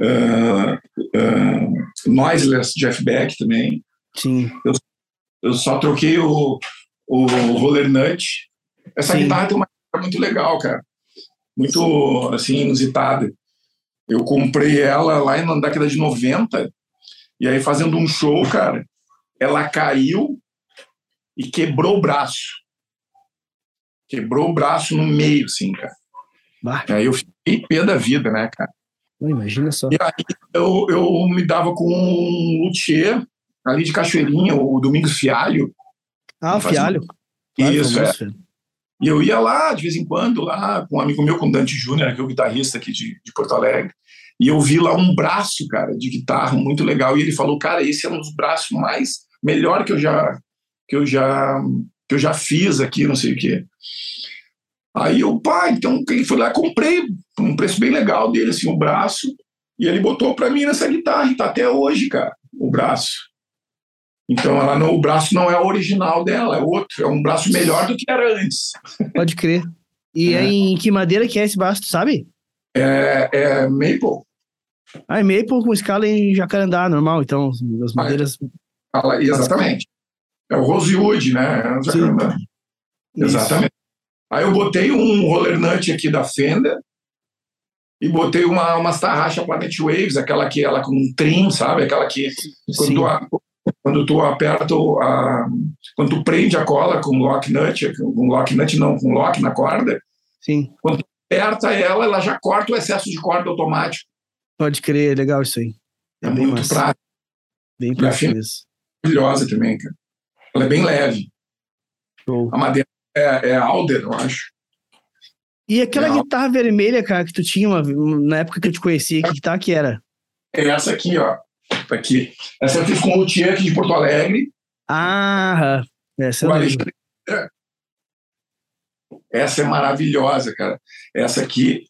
uh, uh, noiseless de F-Back também. Sim. Eu, eu só troquei o, o roller nut. Essa Sim. guitarra tem uma muito legal, cara. Muito, assim, inusitada. Eu comprei ela lá na década de 90, e aí fazendo um show, cara, ela caiu e quebrou o braço. Quebrou o braço no meio, assim, cara. Bah. Aí eu fiquei pé da vida, né, cara? Não, imagina só. E aí eu, eu me dava com um luthier ali de Cachoeirinha, o Domingos Fialho. Ah, o Fialho. Claro, Isso, é. E eu ia lá, de vez em quando, lá com um amigo meu, com Dante Júnior, que é o guitarrista aqui de, de Porto Alegre. E eu vi lá um braço, cara, de guitarra muito legal. E ele falou, cara, esse é um dos braços mais melhor que eu já que eu já que eu já fiz aqui, não sei o quê. Aí eu, pá, então ele foi lá, comprei um preço bem legal dele, assim, o braço, e ele botou para mim nessa guitarra, e tá até hoje, cara, o braço. Então ela não, o braço não é o original dela, é outro, é um braço melhor do que era antes. Pode crer. E é. em que madeira que é esse braço, tu sabe? É, é maple. Ah, é maple com escala em jacarandá, normal, então, as madeiras... Ah, exatamente. É o Rosewood, né? É Exatamente. Aí eu botei um roller nut aqui da Fender e botei uma, uma tarraxa Planet Waves, aquela que ela com um trim, sabe? Aquela que quando tu, quando tu aperta a, quando tu prende a cola com lock nut, com lock nut não, com lock na corda. Sim. Quando tu aperta ela, ela já corta o excesso de corda automático. Pode crer, legal isso aí. É, é muito prático. Bem prático mesmo. é maravilhosa também, cara. Ela é bem leve. Show. A madeira é, é alder, eu acho. E aquela Não. guitarra vermelha, cara, que tu tinha uma- na época que eu te conheci, que guitarra que era? É essa aqui, ó. Tá aqui. Essa eu fiz com o Luthier aqui de Porto Alegre. Ah, essa o. Alexandre. Essa é maravilhosa, cara. Essa aqui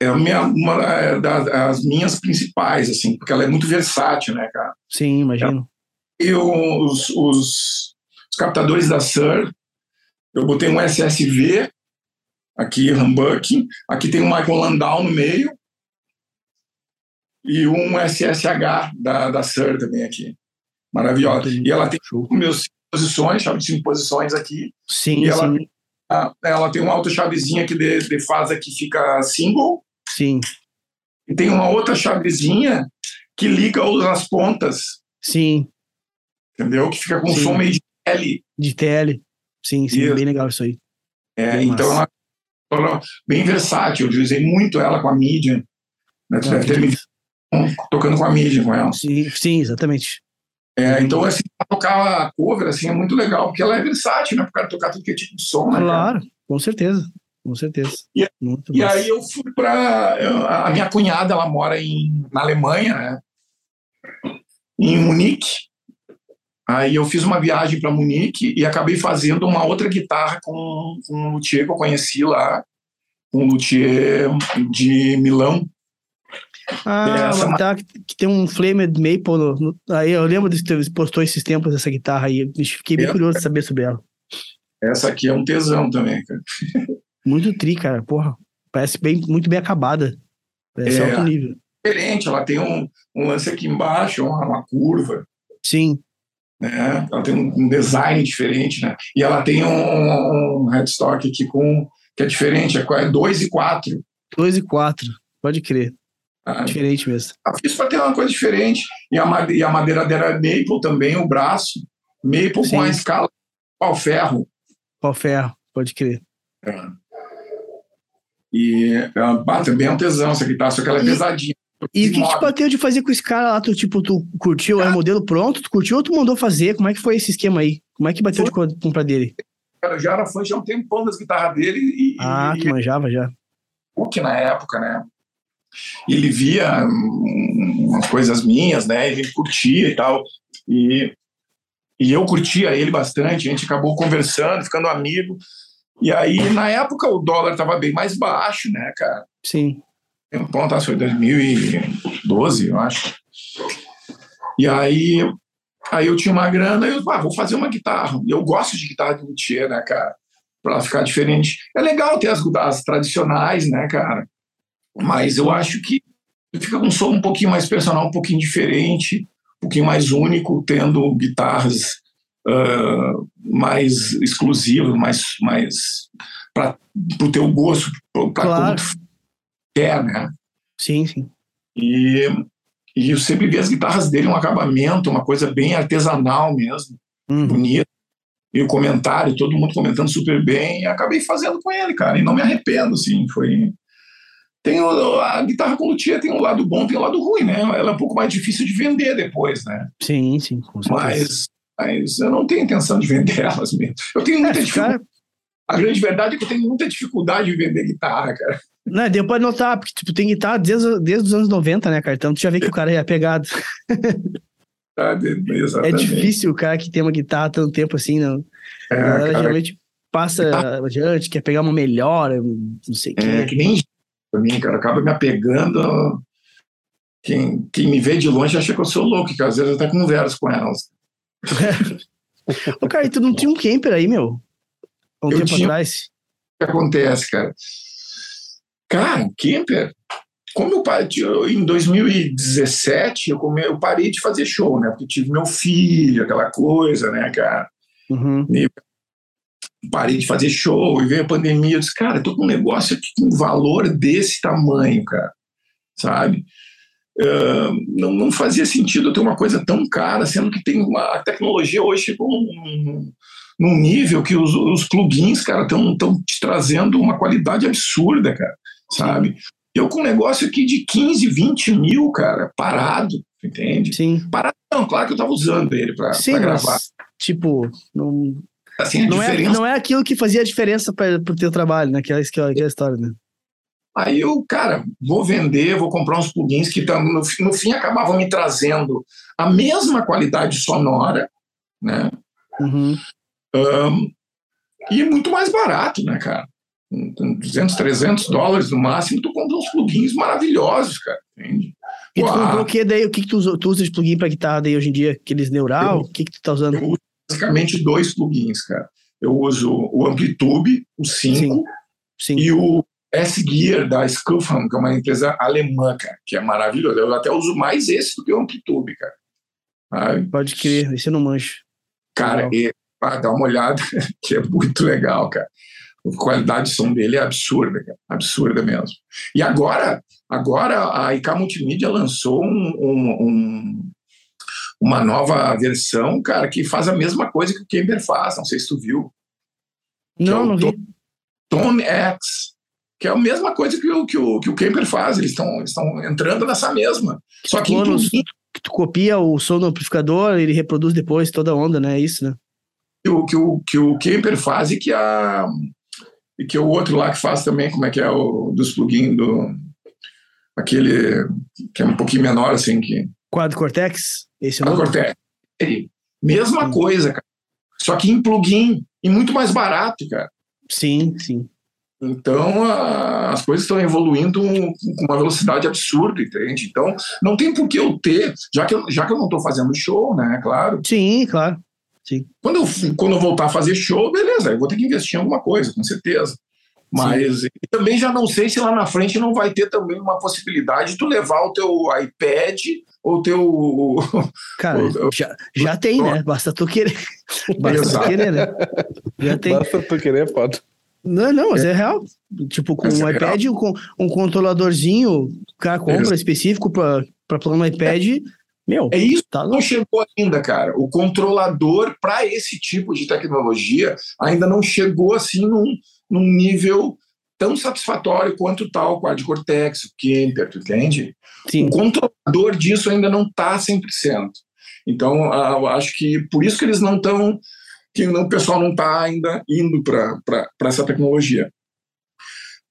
é minha, uma é das minhas principais, assim, porque ela é muito versátil, né, cara? Sim, imagino. E os, os, os captadores da Sur, eu botei um SSV, aqui, humbucking, aqui tem um Michael Landau no meio, e um SSH da, da Sur também aqui. Maravilhosa. E ela tem meus cinco posições, chave de cinco posições aqui. Sim, E ela- sim, Ela tem uma autochavezinha que de, de fase que fica single, sim, e tem uma outra chavezinha que liga as pontas, sim. entendeu? Que fica com Sim. som meio de L. De TL. Sim, sim, Isso. bem legal isso aí. É, Bem então massa. ela, bem versátil. Eu usei muito ela com a mídia. Né? Tu Ah, deve ter me visto tocando com a mídia com ela. Sim, sim, exatamente. É, então, assim, tocar a cover assim, é muito legal, porque ela é versátil, né? Para cara tocar tudo que é tipo de som, né? cara? Claro, com certeza. Com certeza. E- E aí eu fui para a minha cunhada, ela mora em, na Alemanha, né? Em Munique. Aí eu fiz uma viagem para Munique e acabei fazendo uma outra guitarra com, com um luthier que eu conheci lá, um luthier de Milão. Ah, Essa é uma guitarra que, tem um Flamed Maple. No, no- aí eu lembro que você postou esses tempos essa guitarra aí. Eu Fiquei bem É. curioso de saber sobre ela. Essa aqui é um tesão também, cara. Muito tri, cara. Porra. Parece bem, muito bem acabada. Parece É. alto nível. Diferente, ela tem um, um lance aqui embaixo, uma, uma curva, Sim, né? Ela tem um um design diferente, né? E ela tem um, um headstock aqui com que é diferente, é 2 e 4. 2 e 4. Pode crer. Tá? Diferente mesmo. Ah, Fiz para ter uma coisa diferente. E a, made- e a madeira dela é maple também, o braço. Maple Sim. com a escala pau ferro. Pau ferro. Pode crer. E ah, bah, também é um tesão essa guitarra, só que ela é E- pesadinha. E o que, que te Moda. bateu de fazer com esse cara lá? Tu, tipo, tu curtiu? Era modelo pronto? Tu curtiu ou tu mandou fazer? Como é que foi esse esquema aí? Como é que bateu de co- comprar dele? Cara, eu já era fã já há um tempão das guitarras dele e, Ah, e tu manjava já. Hulk na época, né? Ele via hum, umas coisas minhas, né? Ele curtia e tal. E, e eu curtia ele bastante. A gente acabou conversando, ficando amigo. E aí, na época, o dólar estava bem mais baixo, né, cara? Sim. Tempão, tá? Foi 2012, eu acho. E aí, aí eu tinha uma grana e eu ah, vou fazer uma guitarra. E eu gosto de guitarra de luthier, né, cara? Pra ficar diferente. É legal ter as, as tradicionais, né, cara? Mas eu acho que fica com um som um pouquinho mais personal, um pouquinho diferente, um pouquinho mais único, tendo guitarras ah, mais exclusivas, mais, mais para o teu gosto, para Claro. como tu quer, né? Sim, sim. E, e eu sempre vi as guitarras dele, um acabamento, uma coisa bem artesanal mesmo, Uhum. bonita. E o comentário, todo mundo comentando super bem, e acabei fazendo com ele, cara. E não me arrependo, assim, foi... Tem a guitarra com luthier tem um lado bom, tem um lado ruim, né? Ela é um pouco mais difícil de vender depois, né? Sim, sim, com certeza. Mas, mas eu não tenho intenção de vender <laughs> elas mesmo. Eu tenho muita É, dificuldade. cara, A grande verdade é que eu tenho muita dificuldade de vender guitarra, cara. né, deu pra notar, porque tipo, tem guitarra desde, desde os anos 90, né, cara? Então tu já vê que o cara é apegado. <laughs> Sabe? É difícil o cara que tem uma guitarra há tanto tempo assim, não. É, a galera cara, geralmente passa adiante, quer pegar uma melhor, não sei o É, quê. que nem pra mim, cara, acaba me apegando. Quem, quem me vê de longe acha que eu sou louco, que às vezes eu até converso com elas. <laughs> Ô, cara, e tu não tinha um camper aí, meu? Há um Eu tempo tinha. atrás? O que acontece, cara? Cara, Kemper, como eu, pa- eu em 2017, eu, come, eu parei de fazer show, né? Porque tive meu filho, aquela coisa, né, cara? Uhum. Parei de fazer show e veio a pandemia. Eu disse, cara, eu tô com um negócio aqui com um valor desse tamanho, cara, sabe? Ah, não, não fazia sentido eu ter uma coisa tão cara, sendo que tem uma a tecnologia hoje chegou num, num nível que os, os plugins, cara, estão te trazendo uma qualidade absurda, cara, sabe? Eu com um negócio aqui de 15, 20 mil, cara, parado, entende? Sim. Parado Não, claro que eu tava usando ele mas, gravar. tipo, não, Assim, não, é, diferença. não é aquilo que fazia a diferença para pro teu trabalho, né? História, né? Aí eu, cara, vou vender, vou comprar uns plugins que no, no fim acabavam me trazendo a mesma qualidade sonora, né? Uhum. Ahn, e muito mais barato, né, cara? Com com 200, 300 dólares no máximo, tu compra uns plugins maravilhosos, cara. Entende? E tu comprou o que daí? O que, que tu, usa, tu usa de plugin pra guitarra daí hoje em dia? Aqueles neural? Eu- O que, que tu tá usando? eu uso basicamente dois plugins, cara. Eu uso o Amplitude, o 5, Sim. e o S-Gear da Skufam, que é uma empresa alemã, cara, que é maravilhoso. Eu até uso mais esse do que o Amplitude, cara. Sabe? Pode crer, esse não manjo. Cara, e, ah, dá uma olhada, <laughs> que é muito legal, cara. A qualidade de som dele é absurda, cara. Absurda mesmo. E agora, agora a IK Multimídia lançou um- um- um- uma nova versão, cara, que faz a mesma coisa que o Kemper faz. Não sei se tu viu. Não, eu não vi. Tone X, que é a mesma coisa que o, que o, que o Kemper faz. Eles estão entrando nessa mesma. Só que Quando plugin, que tu copia o som do amplificador, ele reproduz depois toda a onda, né? É isso, né? que o, que o, que o Kemper faz e que, a, e que o outro lá que faz também, como é que é o dos plugins do. Aquele que é um pouquinho menor, assim, que. Quadro Cortex? Esse é o A novo? Cortex. Mesma Sim. coisa, cara. Só que em plugin e muito mais barato, cara. Sim, sim. Então a- as coisas estão evoluindo com uma velocidade absurda, entende? Então não tem por que eu ter, já que eu, já que eu não estou fazendo show, né? Claro. Sim, claro. Quando eu, quando eu voltar a fazer show, beleza, eu vou ter que investir em alguma coisa, com certeza. Mas também já não sei se lá na frente não vai ter também uma possibilidade de tu levar o teu iPad ou o teu. Cara, eu- já, já tem, né? Basta tu querer. Basta tu Exato. querer, né? Já tem. Basta tu querer, pode. Não, não, mas é real. Tipo, com Mas um é iPad, com um controladorzinho, o cara compra Exato. específico pra plano no iPad. Meu, É isso tá não chegou ainda, cara. O controlador para esse tipo de tecnologia ainda não chegou assim num, num nível tão satisfatório quanto tal o Quad Cortex, o Kemper, tu entende? Sim. O controlador disso ainda não está 100%. Então, eu acho que por isso que eles não estão, que o pessoal não está ainda indo para essa tecnologia.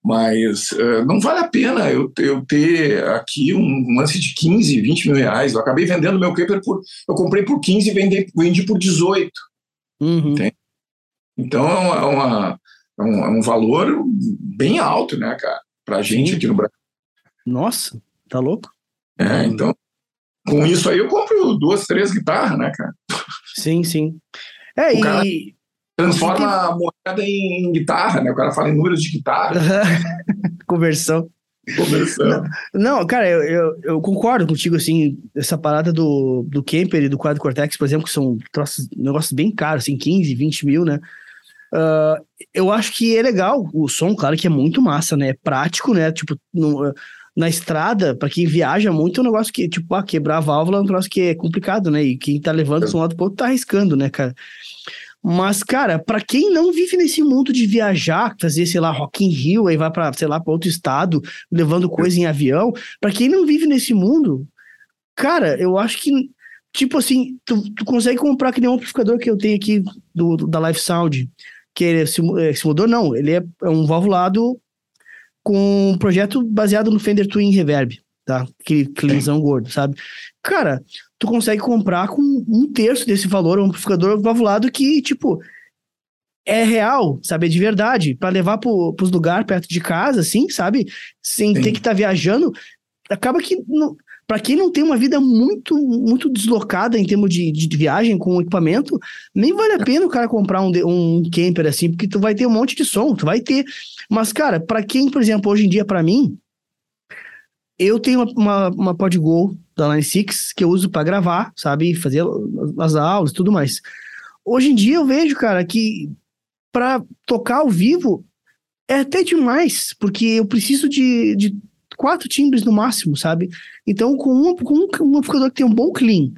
Mas eh, não vale a pena eu, eu ter aqui um lance de 15, 20 mil reais. Eu acabei vendendo meu Kemper por. Eu comprei por 15 e vendi, vendi por 18. Uhum. Então é, uma, é uma- é um, é um valor bem alto, né, cara? Pra gente Sim. aqui no Brasil. Nossa, tá louco? É, então, com isso aí eu compro duas, três guitarras, né, cara? Sim, sim. É, O e. Transforma a moeda em guitarra, né? O cara fala em números de guitarra, <laughs> Conversão. conversando. Não, cara, eu, eu, eu concordo contigo, assim, essa parada do, do Kemper e do Quadro Cortex, por exemplo, que são troços, negócios bem caros, assim, 15, 20 mil, né? Ah, eu acho que é legal o som, claro que é muito massa, né? É prático, né? Tipo, no- na estrada, pra quem viaja muito, é um negócio que, tipo, ah, quebrar a válvula é um troço que é complicado, né? E quem tá levando pra um lado pro outro tá arriscando, né, cara? Mas, cara, pra quem não vive nesse mundo de viajar, fazer, sei lá, Rock in Rio, aí vai pra, sei lá, pra outro estado, levando coisa em avião, pra quem não vive nesse mundo, cara, eu acho que, tipo assim, tu, tu consegue comprar que nem um amplificador que eu tenho aqui do, do- da Live Sound, que é simu- é, simulador, não, ele é, é um valvulado com um projeto baseado no Fender Twin Reverb, tá? Aquele cleanzão gordo, sabe? Cara, tu consegue comprar com um terço desse valor um amplificador valvulado que, tipo, é real, sabe? É de verdade, Pra levar pro, pros lugares perto de casa, assim, sabe? Sem Sim. ter que estar viajando. Acaba que, não, para quem não tem uma vida muito muito deslocada em termos de, de viagem com equipamento, nem vale a pena o cara comprar um, um camper assim, porque tu vai ter um monte de som, tu vai ter. Mas, cara, pra quem, por exemplo, hoje em dia, pra mim, eu tenho uma, uma, uma PodGo da Line 6 que eu uso pra gravar, sabe? Fazer as aulas e tudo mais. Hoje em dia eu vejo, cara, que pra tocar ao vivo é até demais, porque eu preciso de, de quatro timbres no máximo, sabe? Então, com um, com um, um amplificador que tem um bom clean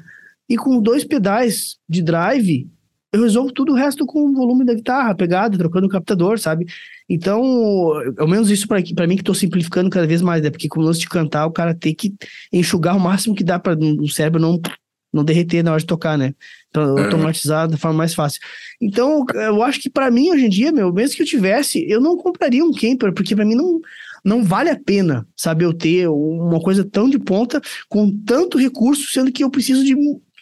e com dois pedais de drive, eu resolvo tudo o resto com o volume da guitarra, pegada, trocando o captador, sabe? Então, ao menos isso pra pra mim que tô simplificando cada vez mais, né? Porque com o lance de cantar, o cara tem que enxugar o máximo que dá para o cérebro não não derreter na hora de tocar, né? É. automatizado da forma mais fácil. Então, eu acho que pra mim, hoje em dia, meu, mesmo que eu tivesse, eu não compraria um camper, porque pra mim não, não vale a pena, sabe, eu ter uma coisa tão de ponta, com tanto recurso, sendo que eu preciso de,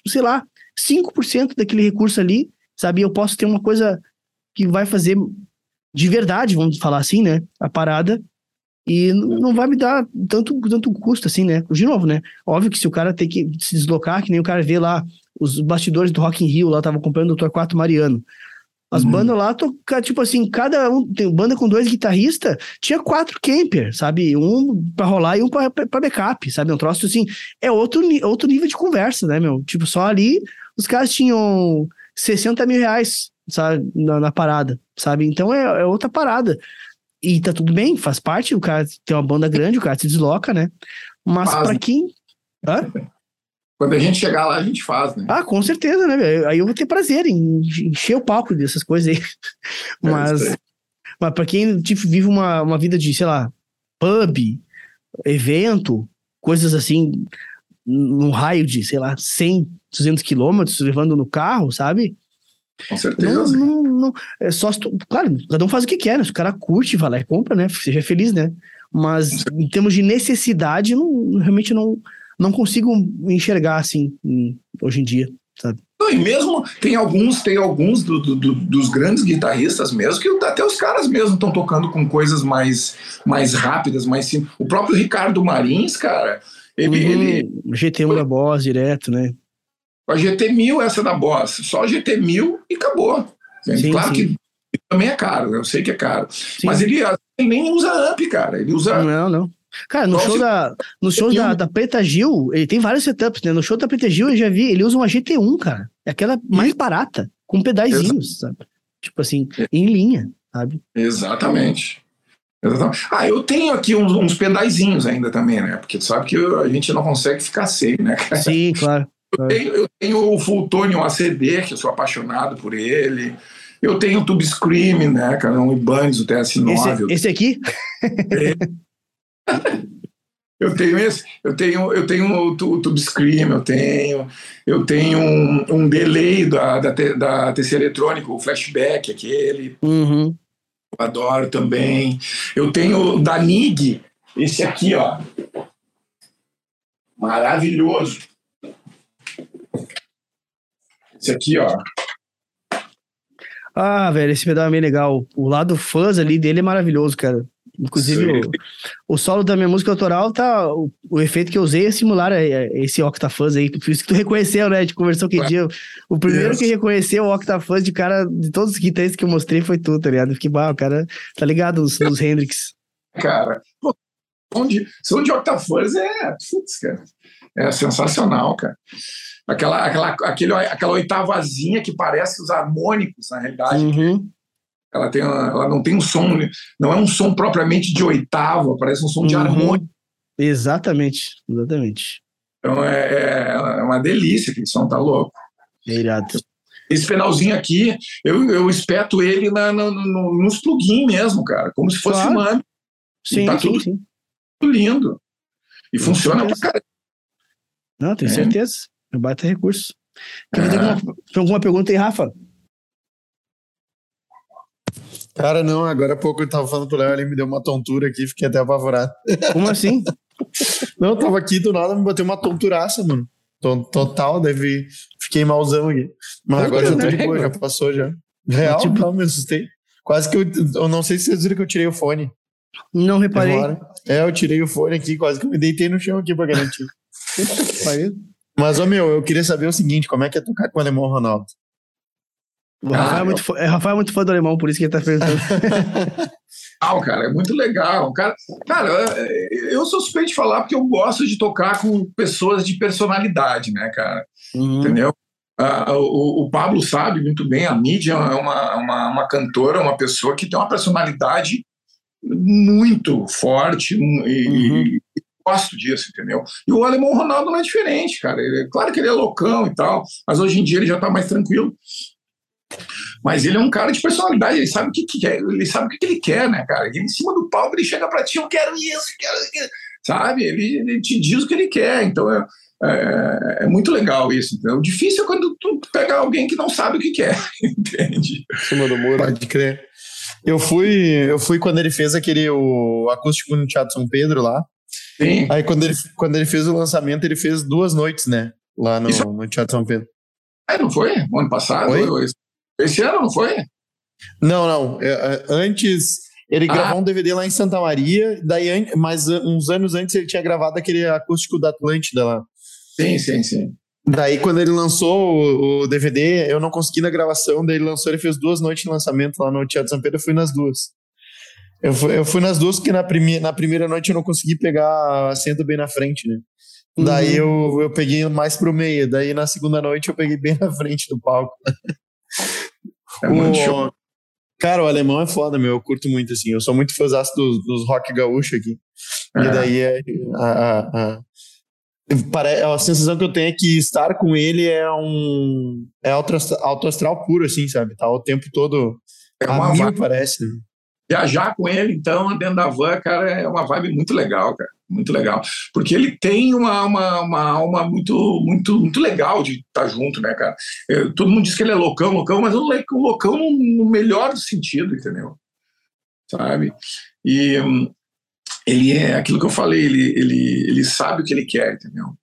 sei lá, 5% daquele recurso ali, sabe? Eu posso ter uma coisa que vai fazer de verdade, vamos falar assim, né? A parada. E não vai me dar tanto, tanto custo assim, né? De novo, né? Óbvio que se o cara tem que se deslocar, que nem o cara vê lá, os bastidores do Rock in Rio lá, tava acompanhando o Torquato Mariano. As Uhum. bandas lá, toca, tipo assim, cada um, tem banda com dois guitarristas, tinha quatro camper, sabe? Um pra rolar e um pra backup, sabe? Um troço assim, é outro, outro nível de conversa, né, meu? Tipo, só ali, os caras tinham 60 mil reais, sabe? Na, na parada, sabe? Então é, é outra parada. E tá tudo bem, faz parte, o cara tem uma banda grande, o cara se desloca, né? Mas Faz, pra né? quem. Hã? <laughs> Quando a gente chegar lá, a gente faz, né? Ah, com certeza, né? velho? Aí eu vou ter prazer em encher o palco dessas coisas aí. <laughs> Mas, isso aí. mas para quem tipo, vive uma, uma vida de, sei lá, pub, evento, coisas assim, num raio de, sei lá, 100, 200 quilômetros, levando no carro, sabe? Com Não, certeza. não, não, é só tu, claro, cada um faz o que quer, né? Se o cara curte, vai lá e compra, né? Seja feliz, né? Mas em termos de necessidade, não, realmente não, não consigo enxergar assim hoje em dia. Não, e mesmo tem alguns, tem alguns do- do- do- dos grandes guitarristas mesmo, que até os caras mesmo estão tocando com coisas mais, mais rápidas, mais simples. O próprio Ricardo Marins, cara, ele, Uhum, ele GT1 da Boss direto, né? a GT1000 essa da Boss, só a GT1000 e acabou. Sim, claro sim. que também é caro, né? eu sei que é caro. Sim. Mas ele, ele nem usa amp, cara. Ele usa. Não, não. Cara, no Qual show da, no show da, da Preta Gil, ele tem vários setups, né? No show da Preta Gil eu já vi, ele usa uma GT1, cara. É aquela mais barata, com pedaizinhos, sabe? Tipo assim, em linha, sabe? Exatamente. Exatamente. Ah, eu tenho aqui uns, uns pedaizinhos ainda também, né? Porque tu sabe que eu- a gente não consegue ficar sem, né, cara? Sim, claro. Eu tenho, eu tenho o Fultonium ACD, que eu sou apaixonado por ele. Eu tenho o Tube Scream, né, cara? Um Ibanez, o TS9. Esse, esse aqui? <laughs> Eu tenho esse, eu tenho, eu tenho o, o Tube Scream, eu tenho, eu tenho um, um delay da, da, da TC Eletrônica, o Flashback, aquele, Uhum. eu adoro também. Eu tenho da NIG, esse aqui, ó. Maravilhoso. Esse aqui, ó. Ah, velho, esse pedal é bem legal. O lado fuzz ali dele é maravilhoso, cara. Inclusive, o, o solo da minha música autoral tá. O, o efeito que eu usei é simular é, é, esse Octafuzz aí. Por isso que tu <laughs> reconheceu, né? A gente conversou aquele dia. O primeiro Yes. que reconheceu o Octafuzz de cara, de todos os guitarristas que eu mostrei foi tu, tá ligado? Eu Fiquei, bah, o cara tá ligado nos, nos Hendrix. cara. Pô, som de, som de Octafuzz é, putz, cara, é sensacional, cara. Aquela, aquela, aquele, aquela oitavazinha que parece os harmônicos, na realidade. Uhum. Ela, tem uma- ela não tem um som, não é um som propriamente de oitava, parece um som de Uhum. harmônico. Exatamente, exatamente. Então é, é- é uma delícia aquele som, tá louco. É irado. Esse pedalzinho aqui, eu, eu espeto ele na, na- no- nos plugins mesmo, cara, como se fosse Claro. um amp, Sim, tá sim, tudo- sim. lindo. E Com funciona pra caralho. Não, tenho É. certeza. É um baita recurso. Fazer É. alguma, tem alguma pergunta aí, Rafa? Cara, não, agora há pouco eu tava falando pro Léo, ele me deu uma tontura aqui, fiquei até apavorado. Como assim? <laughs> Não, eu tava aqui do nada, me bateu uma tonturaça, mano. To- Total, deve. Fiquei malzão aqui. Mas Por agora já tô né? de boa, já passou já. Real, Tipo- não, me assustei. Quase que eu. Eu não sei se vocês viram que eu tirei o fone. Não reparei. É, eu tirei o fone aqui, quase que eu me deitei no chão aqui pra garantir. Mas, ô meu, eu queria saber o seguinte: como é que é tocar com o alemão Ronaldo? O Rafael, é muito fã, é, Rafael é muito fã do alemão, por isso que ele tá perguntando. <laughs> legal, cara, é muito legal. Cara, cara, é, eu sou suspeito de falar porque eu gosto de tocar com pessoas de personalidade, né, cara? Uhum. Entendeu? Ah, o, o Pablo sabe muito bem, a mídia é uma, uma, uma cantora, uma pessoa que tem uma personalidade muito forte e, Uhum. e gosto disso, entendeu? E o Alemão Ronaldo não é diferente, cara. Ele- claro que ele é loucão e tal, mas hoje em dia ele já tá mais tranquilo. Mas ele é um cara de personalidade, ele sabe o que, que quer, ele sabe o que, que ele quer, né, cara? Ele, em cima do palco ele chega pra ti, eu quero isso, quero aquilo, sabe? Ele, ele te diz o que ele quer. Então, é, é, é, muito legal isso. Entendeu? O difícil é quando tu pega alguém que não sabe o que quer, <laughs> entende? Em cima do muro. Pode crer. Eu fui, eu fui quando ele fez aquele o acústico no Teatro São Pedro lá. Sim. Aí quando ele, quando ele fez o lançamento, ele fez duas noites, né? Lá no, Isso... no Teatro São Pedro. Ah, não foi? O ano passado? Foi? Esse ano não foi? Não, não. É, é, antes ele ah. gravou um DVD lá em Santa Maria, daí, mas uns anos antes ele tinha gravado aquele acústico da Atlântida lá. Sim, sim, sim. Daí, quando ele lançou o, o, DVD, eu não consegui na gravação, daí ele lançou, ele fez duas noites de lançamento lá no Teatro São Pedro, eu fui nas duas. Eu fui, eu fui nas duas porque na, primi, na primeira noite eu não consegui pegar assento bem na frente, né? Uhum. Daí eu, eu peguei mais pro meio, daí na segunda noite eu peguei bem na frente do palco. <laughs> É muito o, show. Cara, o alemão é foda, meu. Eu curto muito, assim. Eu sou muito fãzão dos, dos rock gaúcho aqui. E é. daí é, a, a, a, a, sensação que eu tenho é que estar com ele é um. É alto, alto astral puro, assim, sabe? Tá o tempo todo. É uma a mil, parece. Né? Viajar com ele, então, dentro da van, cara, é uma vibe muito legal, cara. Muito legal. Porque ele tem uma, uma, uma alma muito, muito, muito legal de estar junto, né, cara? Eu, todo mundo diz que ele é loucão, loucão, mas um loucão no, no melhor sentido, entendeu? Sabe? E hum, ele é aquilo que eu falei, ele, ele, ele sabe o que ele quer, entendeu?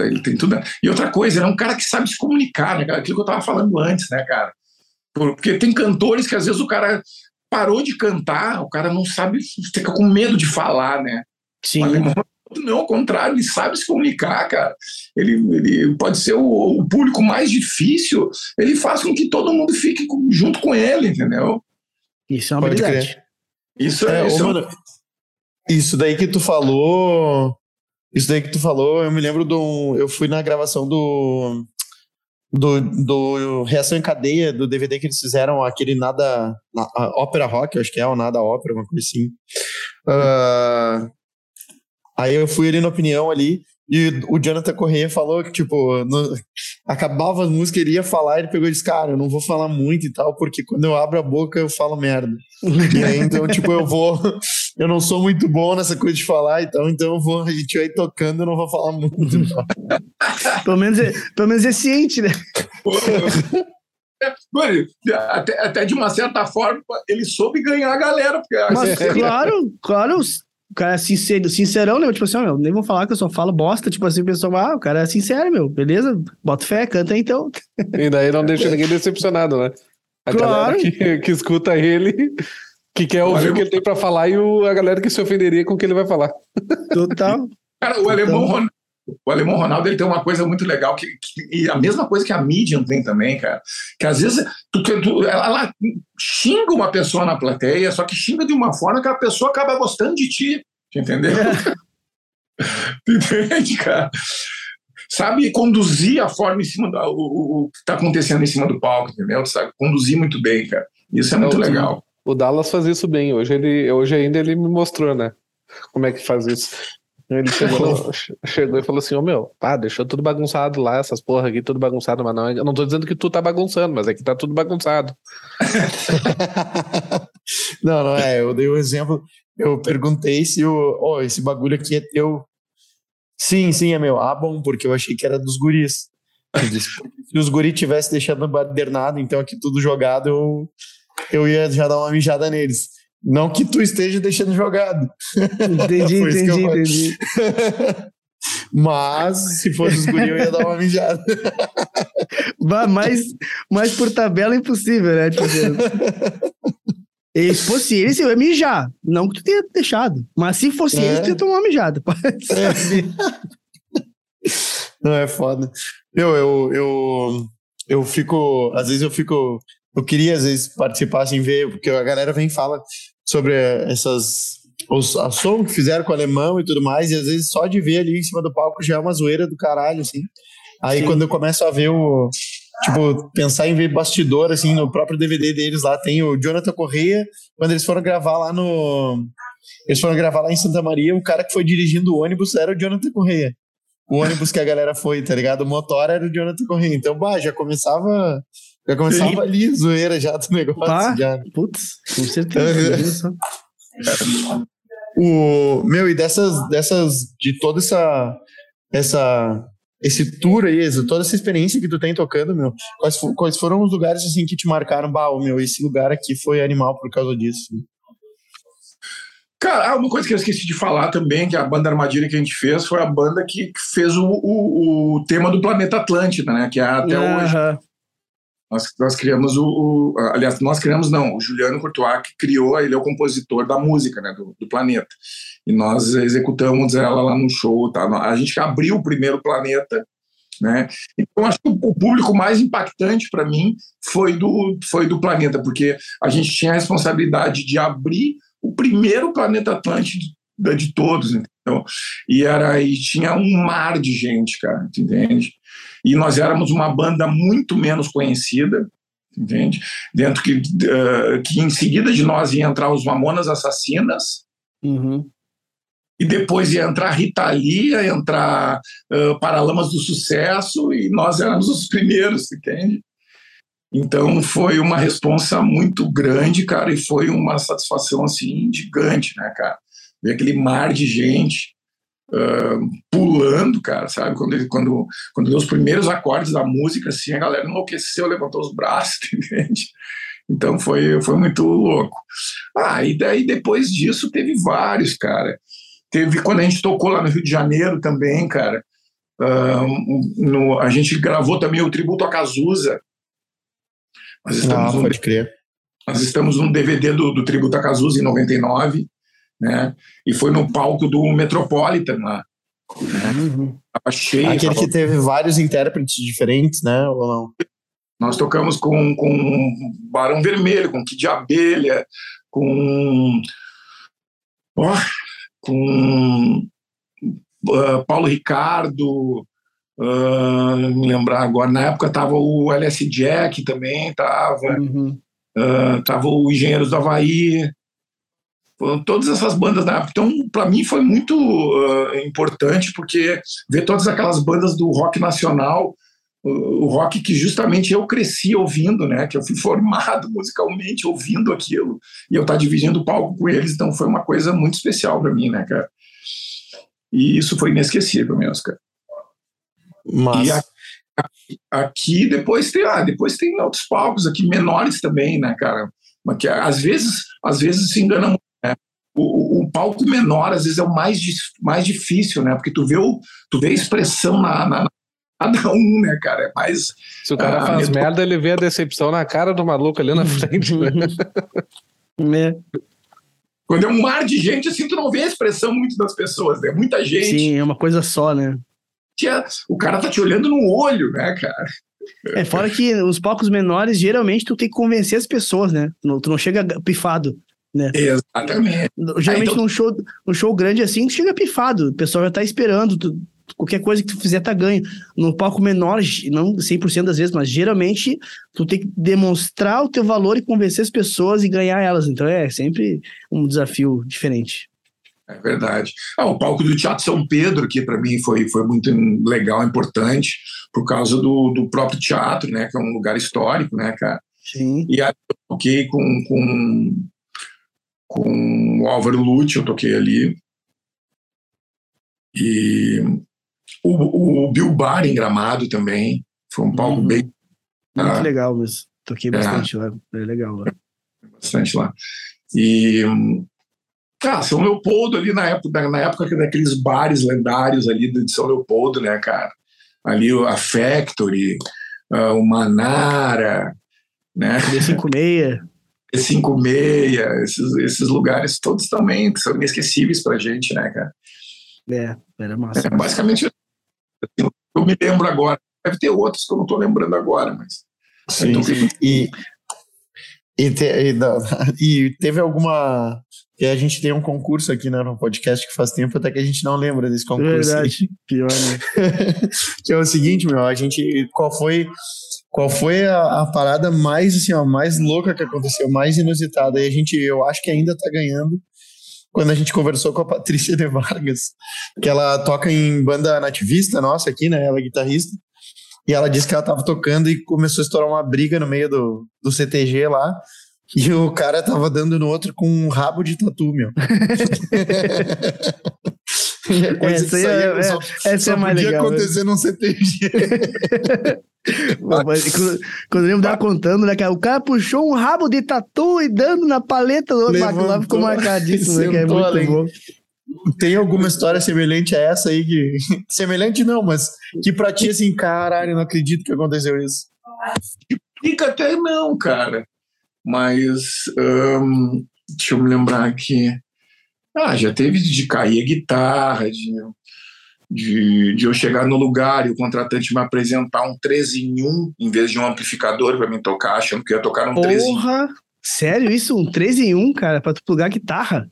Ele tem tudo. E outra coisa, ele é um cara que sabe se comunicar, né, cara? Aquilo que eu tava falando antes, né, cara? Porque tem cantores que às vezes o cara parou de cantar, o cara não sabe, fica com medo de falar, né? Sim. não, ao contrário, ele sabe se comunicar, cara. Ele, ele pode ser o, o, público mais difícil, ele faz com que todo mundo fique junto com ele, entendeu? Isso é uma pode habilidade. Crer. Isso é, é isso, mano, isso daí que tu falou, isso daí que tu falou, eu me lembro do, eu fui na gravação do do, do Reação em Cadeia, do DVD que eles fizeram, aquele Nada. Ópera Rock, acho que é, o Nada Ópera, uma coisa assim. Uh, aí eu fui ali na opinião ali, e o Jonathan Correia falou que, tipo, no, acabava a música, ele ia falar, ele pegou e disse, cara, eu não vou falar muito e tal, porque quando eu abro a boca eu falo merda. e aí, então, <laughs> tipo, eu vou. Eu não sou muito bom nessa coisa de falar e tal, então eu vou, a gente vai tocando, eu não vou falar muito. <laughs> pelo, menos é, pelo menos é ciente, né? <laughs> Mano, até, até de uma certa forma, ele soube ganhar a galera. Porque Mas, claro, claro, o cara é sincero, sincerão, né? Tipo assim, ó, meu, nem vou falar que eu só falo bosta. Tipo assim, o pessoal, ah, o cara é sincero, meu. Beleza? Bota fé, canta então. E daí não deixa ninguém decepcionado, né? A claro. galera que, que escuta ele, que quer ouvir o que ele tem pra falar e o, a galera que se ofenderia com o que ele vai falar. Total. Cara, o Total. alemão o alemão Ronaldo ele tem uma coisa muito legal que, que, e a mesma coisa que a Medium tem também, cara. Que às vezes tu, tu, ela, ela, xinga uma pessoa na plateia, só que xinga de uma forma que a pessoa acaba gostando de ti, entendeu? É. <laughs> Entende, cara? Sabe conduzir a forma em cima do o, o que está acontecendo em cima do palco, entendeu? Sabe conduzir muito bem, cara. Isso é muito legal. O Dallas faz isso bem. Hoje ele, hoje ainda ele me mostrou, né? Como é que faz isso. Ele chegou, <laughs> chegou e falou assim: Ô oh, meu, pá, deixou tudo bagunçado lá, essas porra aqui, tudo bagunçado, mas não, eu não tô dizendo que tu tá bagunçando, mas é que tá tudo bagunçado. <laughs> não, não é, eu dei o um exemplo, eu perguntei se o, oh, esse bagulho aqui é teu. Sim, sim, é meu. Ah, bom, porque eu achei que era dos guris. Disse, se os guris tivessem deixado no badernado, então aqui tudo jogado, eu, eu ia já dar uma mijada neles. Não que tu esteja deixando jogado. Entendi, <laughs> entendi, entendi. <laughs> Mas, se fosse os guri, eu ia dar uma mijada. <laughs> mas, mas por tabela é impossível, né? Tipo, e se fosse eles, eu ia mijar. Não que tu tenha deixado. Mas se fosse é. eles, tu ia tomar uma mijada. É. Não, é foda. Eu, eu, eu, eu fico. Às vezes eu fico. Eu queria, às vezes, participar, assim, ver, porque a galera vem e fala sobre essas os, a som que fizeram com o alemão e tudo mais, e às vezes só de ver ali em cima do palco já é uma zoeira do caralho, assim. Aí Sim. quando eu começo a ver o. Tipo, pensar em ver bastidor, assim, no próprio DVD deles lá, tem o Jonathan Correia, quando eles foram gravar lá no. Eles foram gravar lá em Santa Maria, o cara que foi dirigindo o ônibus era o Jonathan Correia. O ônibus que a galera foi, tá ligado? O motor era o Jonathan Correia. Então, bah, já começava já começava Sim. ali, zoeira já do negócio. Pá, já. Putz, com certeza. o, meu, e dessas, dessas, de toda essa, essa, esse tour aí, toda essa experiência que tu tem tocando, meu, quais, quais foram os lugares assim que te marcaram? Bah, meu, esse lugar aqui foi animal por causa disso. Cara, ah, uma coisa que eu esqueci de falar também, que a banda Armadilha que a gente fez foi a banda que fez o, o, o tema do Planeta Atlântida, né? Que é até uhum. hoje. Nós, nós criamos o, o, Aliás, nós criamos, não, o Juliano Courtois que criou, ele é o compositor da música, né? Do, do Planeta. E nós executamos ela lá no show, tá? A gente abriu o primeiro Planeta, né? Então, acho que o público mais impactante para mim foi do, foi do Planeta, porque a gente tinha a responsabilidade de abrir o primeiro planeta Atlântico de, de todos, então E era e tinha um mar de gente, cara, entende? E nós éramos uma banda muito menos conhecida, entende? Dentro que, uh, que em seguida de nós ia entrar os Mamonas Assassinas. Uhum. E depois ia entrar Rita Lee, ia entrar uh, Paralamas do Sucesso, e nós éramos os primeiros, entende? Então foi uma responsa muito grande, cara, e foi uma satisfação assim gigante, né, cara? Ver aquele mar de gente uh, pulando, cara, sabe? Quando, ele, quando, quando deu os primeiros acordes da música, assim, a galera enlouqueceu, levantou os braços, <laughs> entende? Então foi, foi muito louco. Ah, e daí depois disso teve vários, cara. Teve quando a gente tocou lá no Rio de Janeiro também, cara. Uh, no, a gente gravou também o tributo a Cazuza, nós estamos, ah, pode crer. Nós estamos num DVD do, do Tributo a Cazuza em 99, né? E foi no palco do Metropolitan lá. Né? Uhum. cheio. Aquele tava... que teve vários intérpretes diferentes, né? Ou não? Nós tocamos com, com Barão Vermelho, com Kid Abelha, com. Oh, com uh, Paulo Ricardo, Uh, me lembrar agora, na época tava o LS Jack também, tava, uhum. uh, tava o Engenheiros do Havaí, todas essas bandas da época. Então, para mim foi muito uh, importante, porque ver todas aquelas bandas do rock nacional, o rock que justamente eu cresci ouvindo, né? Que eu fui <laughs> formado musicalmente ouvindo aquilo e eu estar tá dividindo o palco com eles, então foi uma coisa muito especial para mim, né, cara? E isso foi inesquecível mesmo, cara. Mas... E aqui, aqui, depois tem, ah, depois tem outros palcos aqui menores também, né, cara? Mas que às vezes, às vezes se engana muito. O, o, palco menor às vezes é o mais, mais difícil, né? Porque tu vê, o, tu vê a expressão na, na cada um, né, cara? É mais. Se o cara ah, faz merda, ele vê a decepção na cara do maluco ali na frente. Né? né? <laughs> Quando é um mar de gente, assim, tu não vê a expressão muito das pessoas, né? Muita gente. Sim, é uma coisa só, né? o cara tá te olhando no olho, né, cara? É, fora que os palcos menores, geralmente, tu tem que convencer as pessoas, né? Tu não, tu não chega pifado, né? Exatamente. Geralmente, então... num, show, num show grande assim, chega pifado. O pessoal já tá esperando. Tu, qualquer coisa que tu fizer tá ganho. No palco menor, não 100% das vezes, mas geralmente tu tem que demonstrar o teu valor e convencer as pessoas e ganhar elas. Então é sempre um desafio diferente. É verdade. Ah, o palco do Teatro São Pedro, que para mim foi, foi muito legal, importante, por causa do, do próprio teatro, né? Que é um lugar histórico, né, cara? Sim. E aí eu toquei com, com, com o Álvaro Lute, eu toquei ali. E o, o Bill Bar em Gramado também. Foi um palco uhum. bem. Muito ah, legal, mas toquei bastante é, lá. É legal lá. Bastante lá. E Cara, São Leopoldo ali na época, na época daqueles bares lendários ali de São Leopoldo, né, cara? Ali a Factory, uh, o Manara, né? D56. D56, esses, esses lugares todos também que são inesquecíveis pra gente, né, cara? É, era massa. É, basicamente, assim, eu me lembro agora. Deve ter outros que eu não tô lembrando agora, mas. Sim, então, e, e, te, e, não, <laughs> e teve alguma e a gente tem um concurso aqui né, no podcast que faz tempo até que a gente não lembra desse concurso. Verdade, pior, né? <laughs> que é o seguinte, meu, a gente. Qual foi. Qual foi a, a, parada mais assim, ó, mais louca que aconteceu, mais inusitada? E a gente, eu acho que ainda tá ganhando. Quando a gente conversou com a Patrícia de Vargas, que ela toca em banda nativista nossa aqui, né? Ela é guitarrista. E ela disse que ela tava tocando e começou a estourar uma briga no meio do, do CTG lá. E o cara tava dando no outro com um rabo de tatu, meu. <laughs> <laughs> Coisa Essa que aí saía, é- só, essa só é mais podia legal, né? acontecer num CTG. <laughs> Mas Quando, eu dela contando, né, cara? O cara puxou um rabo de tatu e dando na paleta do outro. Lá ficou marcadíssimo, né? Que é muito além. bom. Tem alguma história semelhante a essa aí que. <laughs> Semelhante não, mas que pra ti assim, caralho, não acredito que aconteceu isso. Fica até não, cara. Mas hum, deixa eu me lembrar aqui. Ah, já teve de cair a guitarra, de, de, de eu chegar no lugar e o contratante me apresentar um 3 em 1 em vez de um amplificador para mim tocar, achando que ia tocar um 3 em 1. Porra! Sério isso? Um 3 em 1, cara, pra tu plugar guitarra?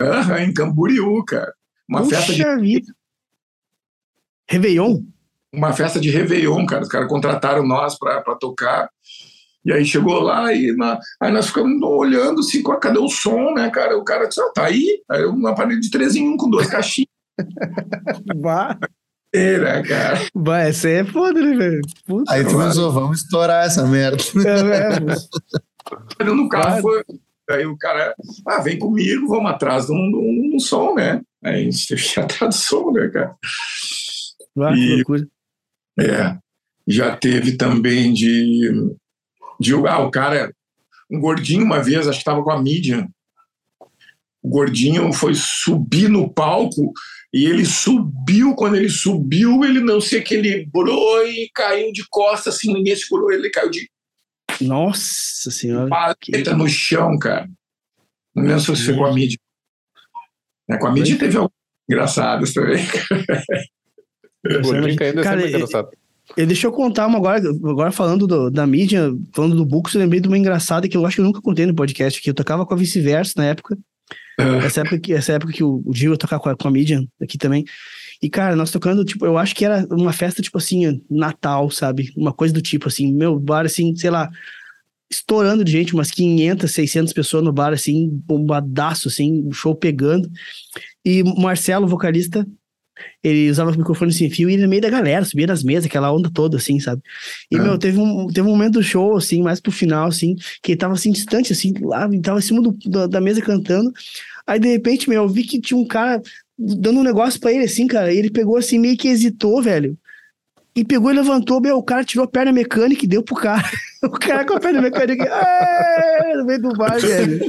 Aham, em Camboriú, cara. Uma festa, de, Puxa vida. Réveillon? uma festa de Réveillon, cara. Os caras contrataram nós para tocar. E aí chegou lá e na- aí nós ficamos olhando assim, cadê o som, né, cara? O cara disse, ah, tá aí. Aí uma parede de 3 em 1 com duas <laughs> caixinhas, Bah, né, cara? bah, essa aí é foda, né, velho? Puta, Aí tu pensou, vamos estourar essa merda. é, é, Olhando no carro, foi- aí o cara, ah, vem comigo, vamos atrás de um, de um- de um som, né? Aí a gente teve que ir atrás do som, né, cara? bah, que E- loucura. É. Já teve também de. De ah, o cara, um gordinho uma vez, acho que estava com a mídia. O gordinho foi subir no palco e ele subiu. Quando ele subiu, ele não se equilibrou e caiu de costas, assim, ninguém segurou ele, ele caiu de Nossa senhora. paleta no chão, cara. Não lembro se foi com a mídia. É, com a mídia teve algumas engraçadas também. O gordinho caindo é Cara, sempre engraçado. E deixa eu contar uma agora, agora falando do- da mídia, falando do Bux, eu lembrei de uma engraçada que eu acho que eu nunca contei no podcast, que eu tocava com a Vice-Versa na época. Essa época que, essa época que o, o Gil ia tocar com a, com a mídia aqui também. E, cara, nós tocando, tipo, eu acho que era uma festa, tipo assim, Natal, sabe? Uma coisa do tipo, assim, meu bar, assim, sei lá, estourando de gente, umas 500, 600 pessoas no bar, assim, bombadaço, assim, o show pegando. E o Marcelo, vocalista, ele usava o microfone sem fio e ia no meio da galera, subia nas mesas, aquela onda toda, assim, sabe? E, É. meu, teve um, teve um momento do show, assim, mais pro final, assim, que ele tava, assim, distante, assim, lá, tava em cima do- da, da mesa cantando. Aí, de repente, meu, eu vi que tinha um cara dando um negócio pra ele, assim, cara, ele pegou, assim, meio que hesitou, velho. E pegou e levantou, meu, o cara tirou a perna mecânica e deu pro cara. <laughs> O cara com a perna mecânica, <laughs> "Ah!" no meio do bar, velho.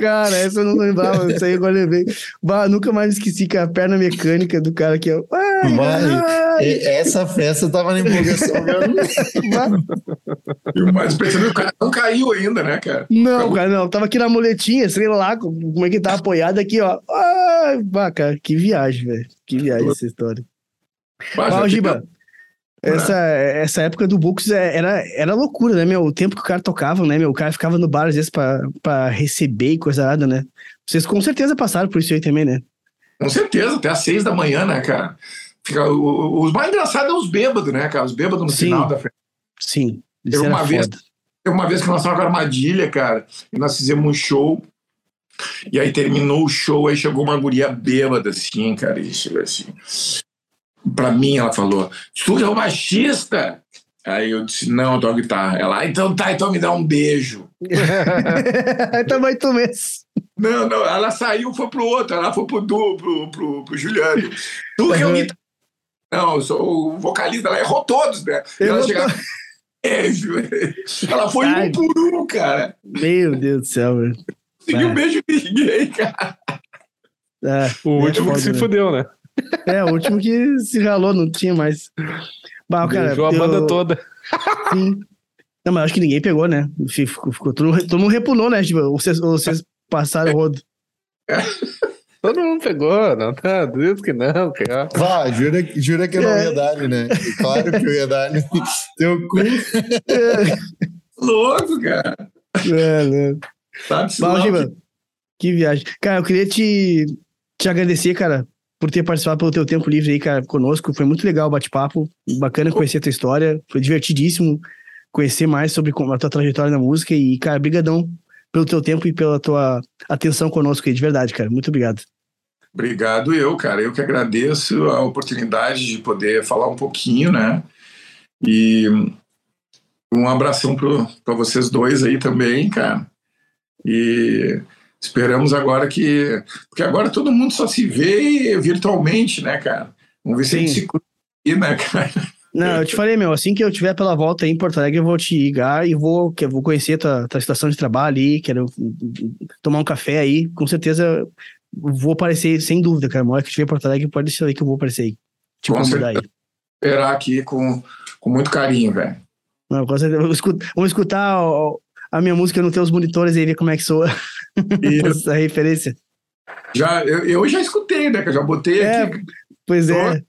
Cara, essa eu não lembrava, isso aí agora eu lembrei. Bah, nunca mais esqueci que a perna mecânica do cara que é. Ai, Vai. ai, E- Essa festa tava na empolgação bah. E o mais impressionante, o cara não caiu ainda, né, cara? Não, cara, não. Tava aqui na muletinha, sei lá como é que tá apoiado aqui, ó. Ai, bah, cara, que viagem, velho. Que viagem essa história. Teve- Giba, essa, essa época do Books é- era, era loucura, né, meu? O tempo que o cara tocava, né, meu? O cara ficava no bar às vezes pra, pra receber e coisa nada, né? Vocês com certeza passaram por isso aí também, né? Com certeza, até às seis da manhã, né, cara? Fica, o- os mais engraçados é os bêbados, né, cara? Os bêbados no Sim. final da festa. Sim. Era uma vez-. Teve uma vez que nós com armadilha, cara, e nós fizemos um show. E aí terminou o show, aí chegou uma guria bêbada, assim, cara, e chegou assim. Pra mim, ela falou: Tu é o baixista? Aí eu disse: Não, eu toco guitarra. Ela, "Ah, então tá, então me dá um beijo. <laughs> Também tu mesmo. Não, não, ela saiu, foi pro outro, ela foi pro Du, pro, pro, pro Juliano. Tu que é o Uhum. Não, eu sou o vocalista, ela errou todos, né? E ela chegava. <laughs> Beijo. Ela foi um Ai. por um, cara. Meu Deus do céu, velho. Conseguiu É. um beijo de ninguém, cara. É, O é último que se né? fudeu, né? É, o último que se ralou, não tinha mais. Bah, cara, Beijou a eu- banda toda. Sim. Não, mas acho que ninguém pegou, né? Ficou, ficou, todo, mundo- todo mundo repulou, né? Tipo, vocês, vocês passaram o rodo. <laughs> Todo mundo pegou, não tá? Diz que não, cara. Vá, jura, jura que eu não ia dar, né? Claro que eu ia dar. Teu cu. Louco, cara. É, né? Sabe? lá- Giba, que viagem. Cara, eu queria te, te agradecer, cara, por ter participado pelo teu tempo livre aí, cara, conosco. Foi muito legal o bate-papo. Bacana conhecer a tua história. Foi divertidíssimo conhecer mais sobre como- a tua trajetória na música. E, cara, brigadão pelo teu tempo e pela tua atenção conosco aí, de verdade, cara. Muito obrigado. Obrigado eu, cara. Eu que agradeço a oportunidade de poder falar um pouquinho, né? E um abração para vocês dois aí também, cara. E Esperamos agora que. Porque agora todo mundo só se vê virtualmente, né, cara? Vamos ver se a gente se cruza, né, cara? Não, eu te falei, meu, assim que eu tiver pela volta aí em Porto Alegre, eu vou te ligar e vou, que eu vou conhecer a tua, tua situação de trabalho aí, quero tomar um café aí, com certeza vou aparecer, sem dúvida, cara. Uma hora que tiver em Porto Alegre, pode deixar aí que eu vou aparecer aí. Te convidar aí. Esperar aqui com, com muito carinho, velho. Não, com certeza. Vamos escutar a minha música nos teus monitores e ver como é que soa <laughs> essa referência. Já, eu, eu, já escutei, né? Que eu já botei é, aqui. Pois é.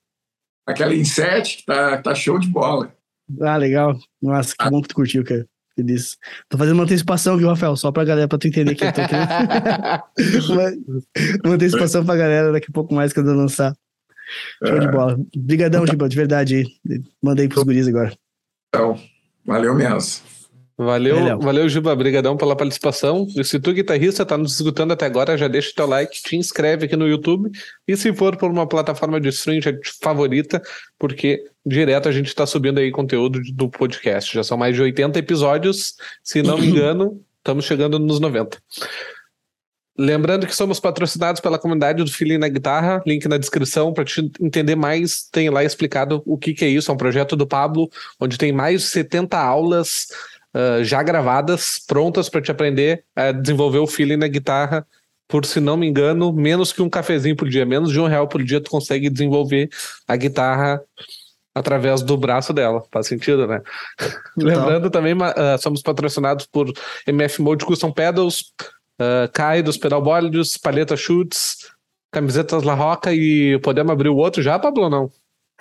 Aquela Inset que tá, tá show de bola. Ah, legal. Nossa, que ah. bom que tu curtiu, cara. Feliz. Tô fazendo uma antecipação, viu, Rafael? Só pra galera, pra tu entender que eu tô querendo. <laughs> uma, uma antecipação pra galera daqui a pouco mais quando eu lançar. Show é. de bola. Obrigadão, Giba, de verdade. Mandei pros guris agora. Então, valeu mesmo. Valeu, valeu, Juba. Obrigadão pela participação. E se tu, guitarrista, tá nos escutando até agora, já deixa o teu like, te inscreve aqui no YouTube. E se for por uma plataforma de streaming já te favorita, porque direto a gente está subindo aí conteúdo do podcast. Já são mais de 80 episódios, se não me <clears throat> engano, estamos chegando nos 90. Lembrando que somos patrocinados pela comunidade do Feeling na Guitarra, link na descrição para te entender mais. Tem lá explicado o que, que é isso. É um projeto do Pablo, onde tem mais de 70 aulas uh, já gravadas, prontas para te aprender a desenvolver o feeling na guitarra. Por se não me engano, menos que um cafezinho por dia, menos de um real por dia, tu consegue desenvolver a guitarra através do braço dela. Faz sentido, né? Lembrando também, uh, somos patrocinados por MF Mode Custom Pedals, uh, Kai dos Pedalbólidos, Palheta Chutes, camisetas La Roca e podemos abrir o outro já, Pablo, ou não?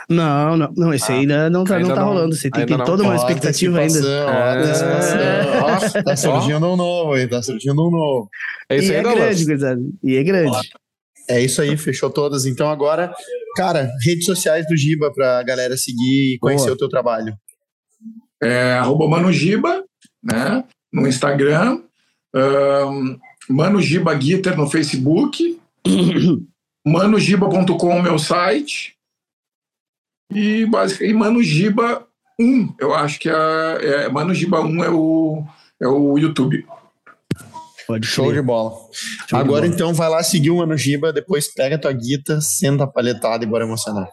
Não, não, não, esse ah, ainda não tá, ainda não tá não, rolando. Você tem, tem toda uma expectativa ainda. Ó, é... tá surgindo um novo aí, tá surgindo um novo. É isso e é grande, gurizada. E é grande. É isso aí, fechou todas. Então agora, cara, redes sociais do Giba pra galera seguir e conhecer Boa. o teu trabalho. É, arroba Mano Giba, né? No Instagram. Um, Mano Giba Guitar no Facebook. <clears throat> manogiba.com, meu site. E basicamente, Mano Giba 1, eu acho que é, é Mano Giba 1 é o, é o YouTube. Pode Show de bola. Show Agora de bola. então vai lá seguir o Mano Giba, depois pega a tua guita, senta a palhetada e bora emocionar.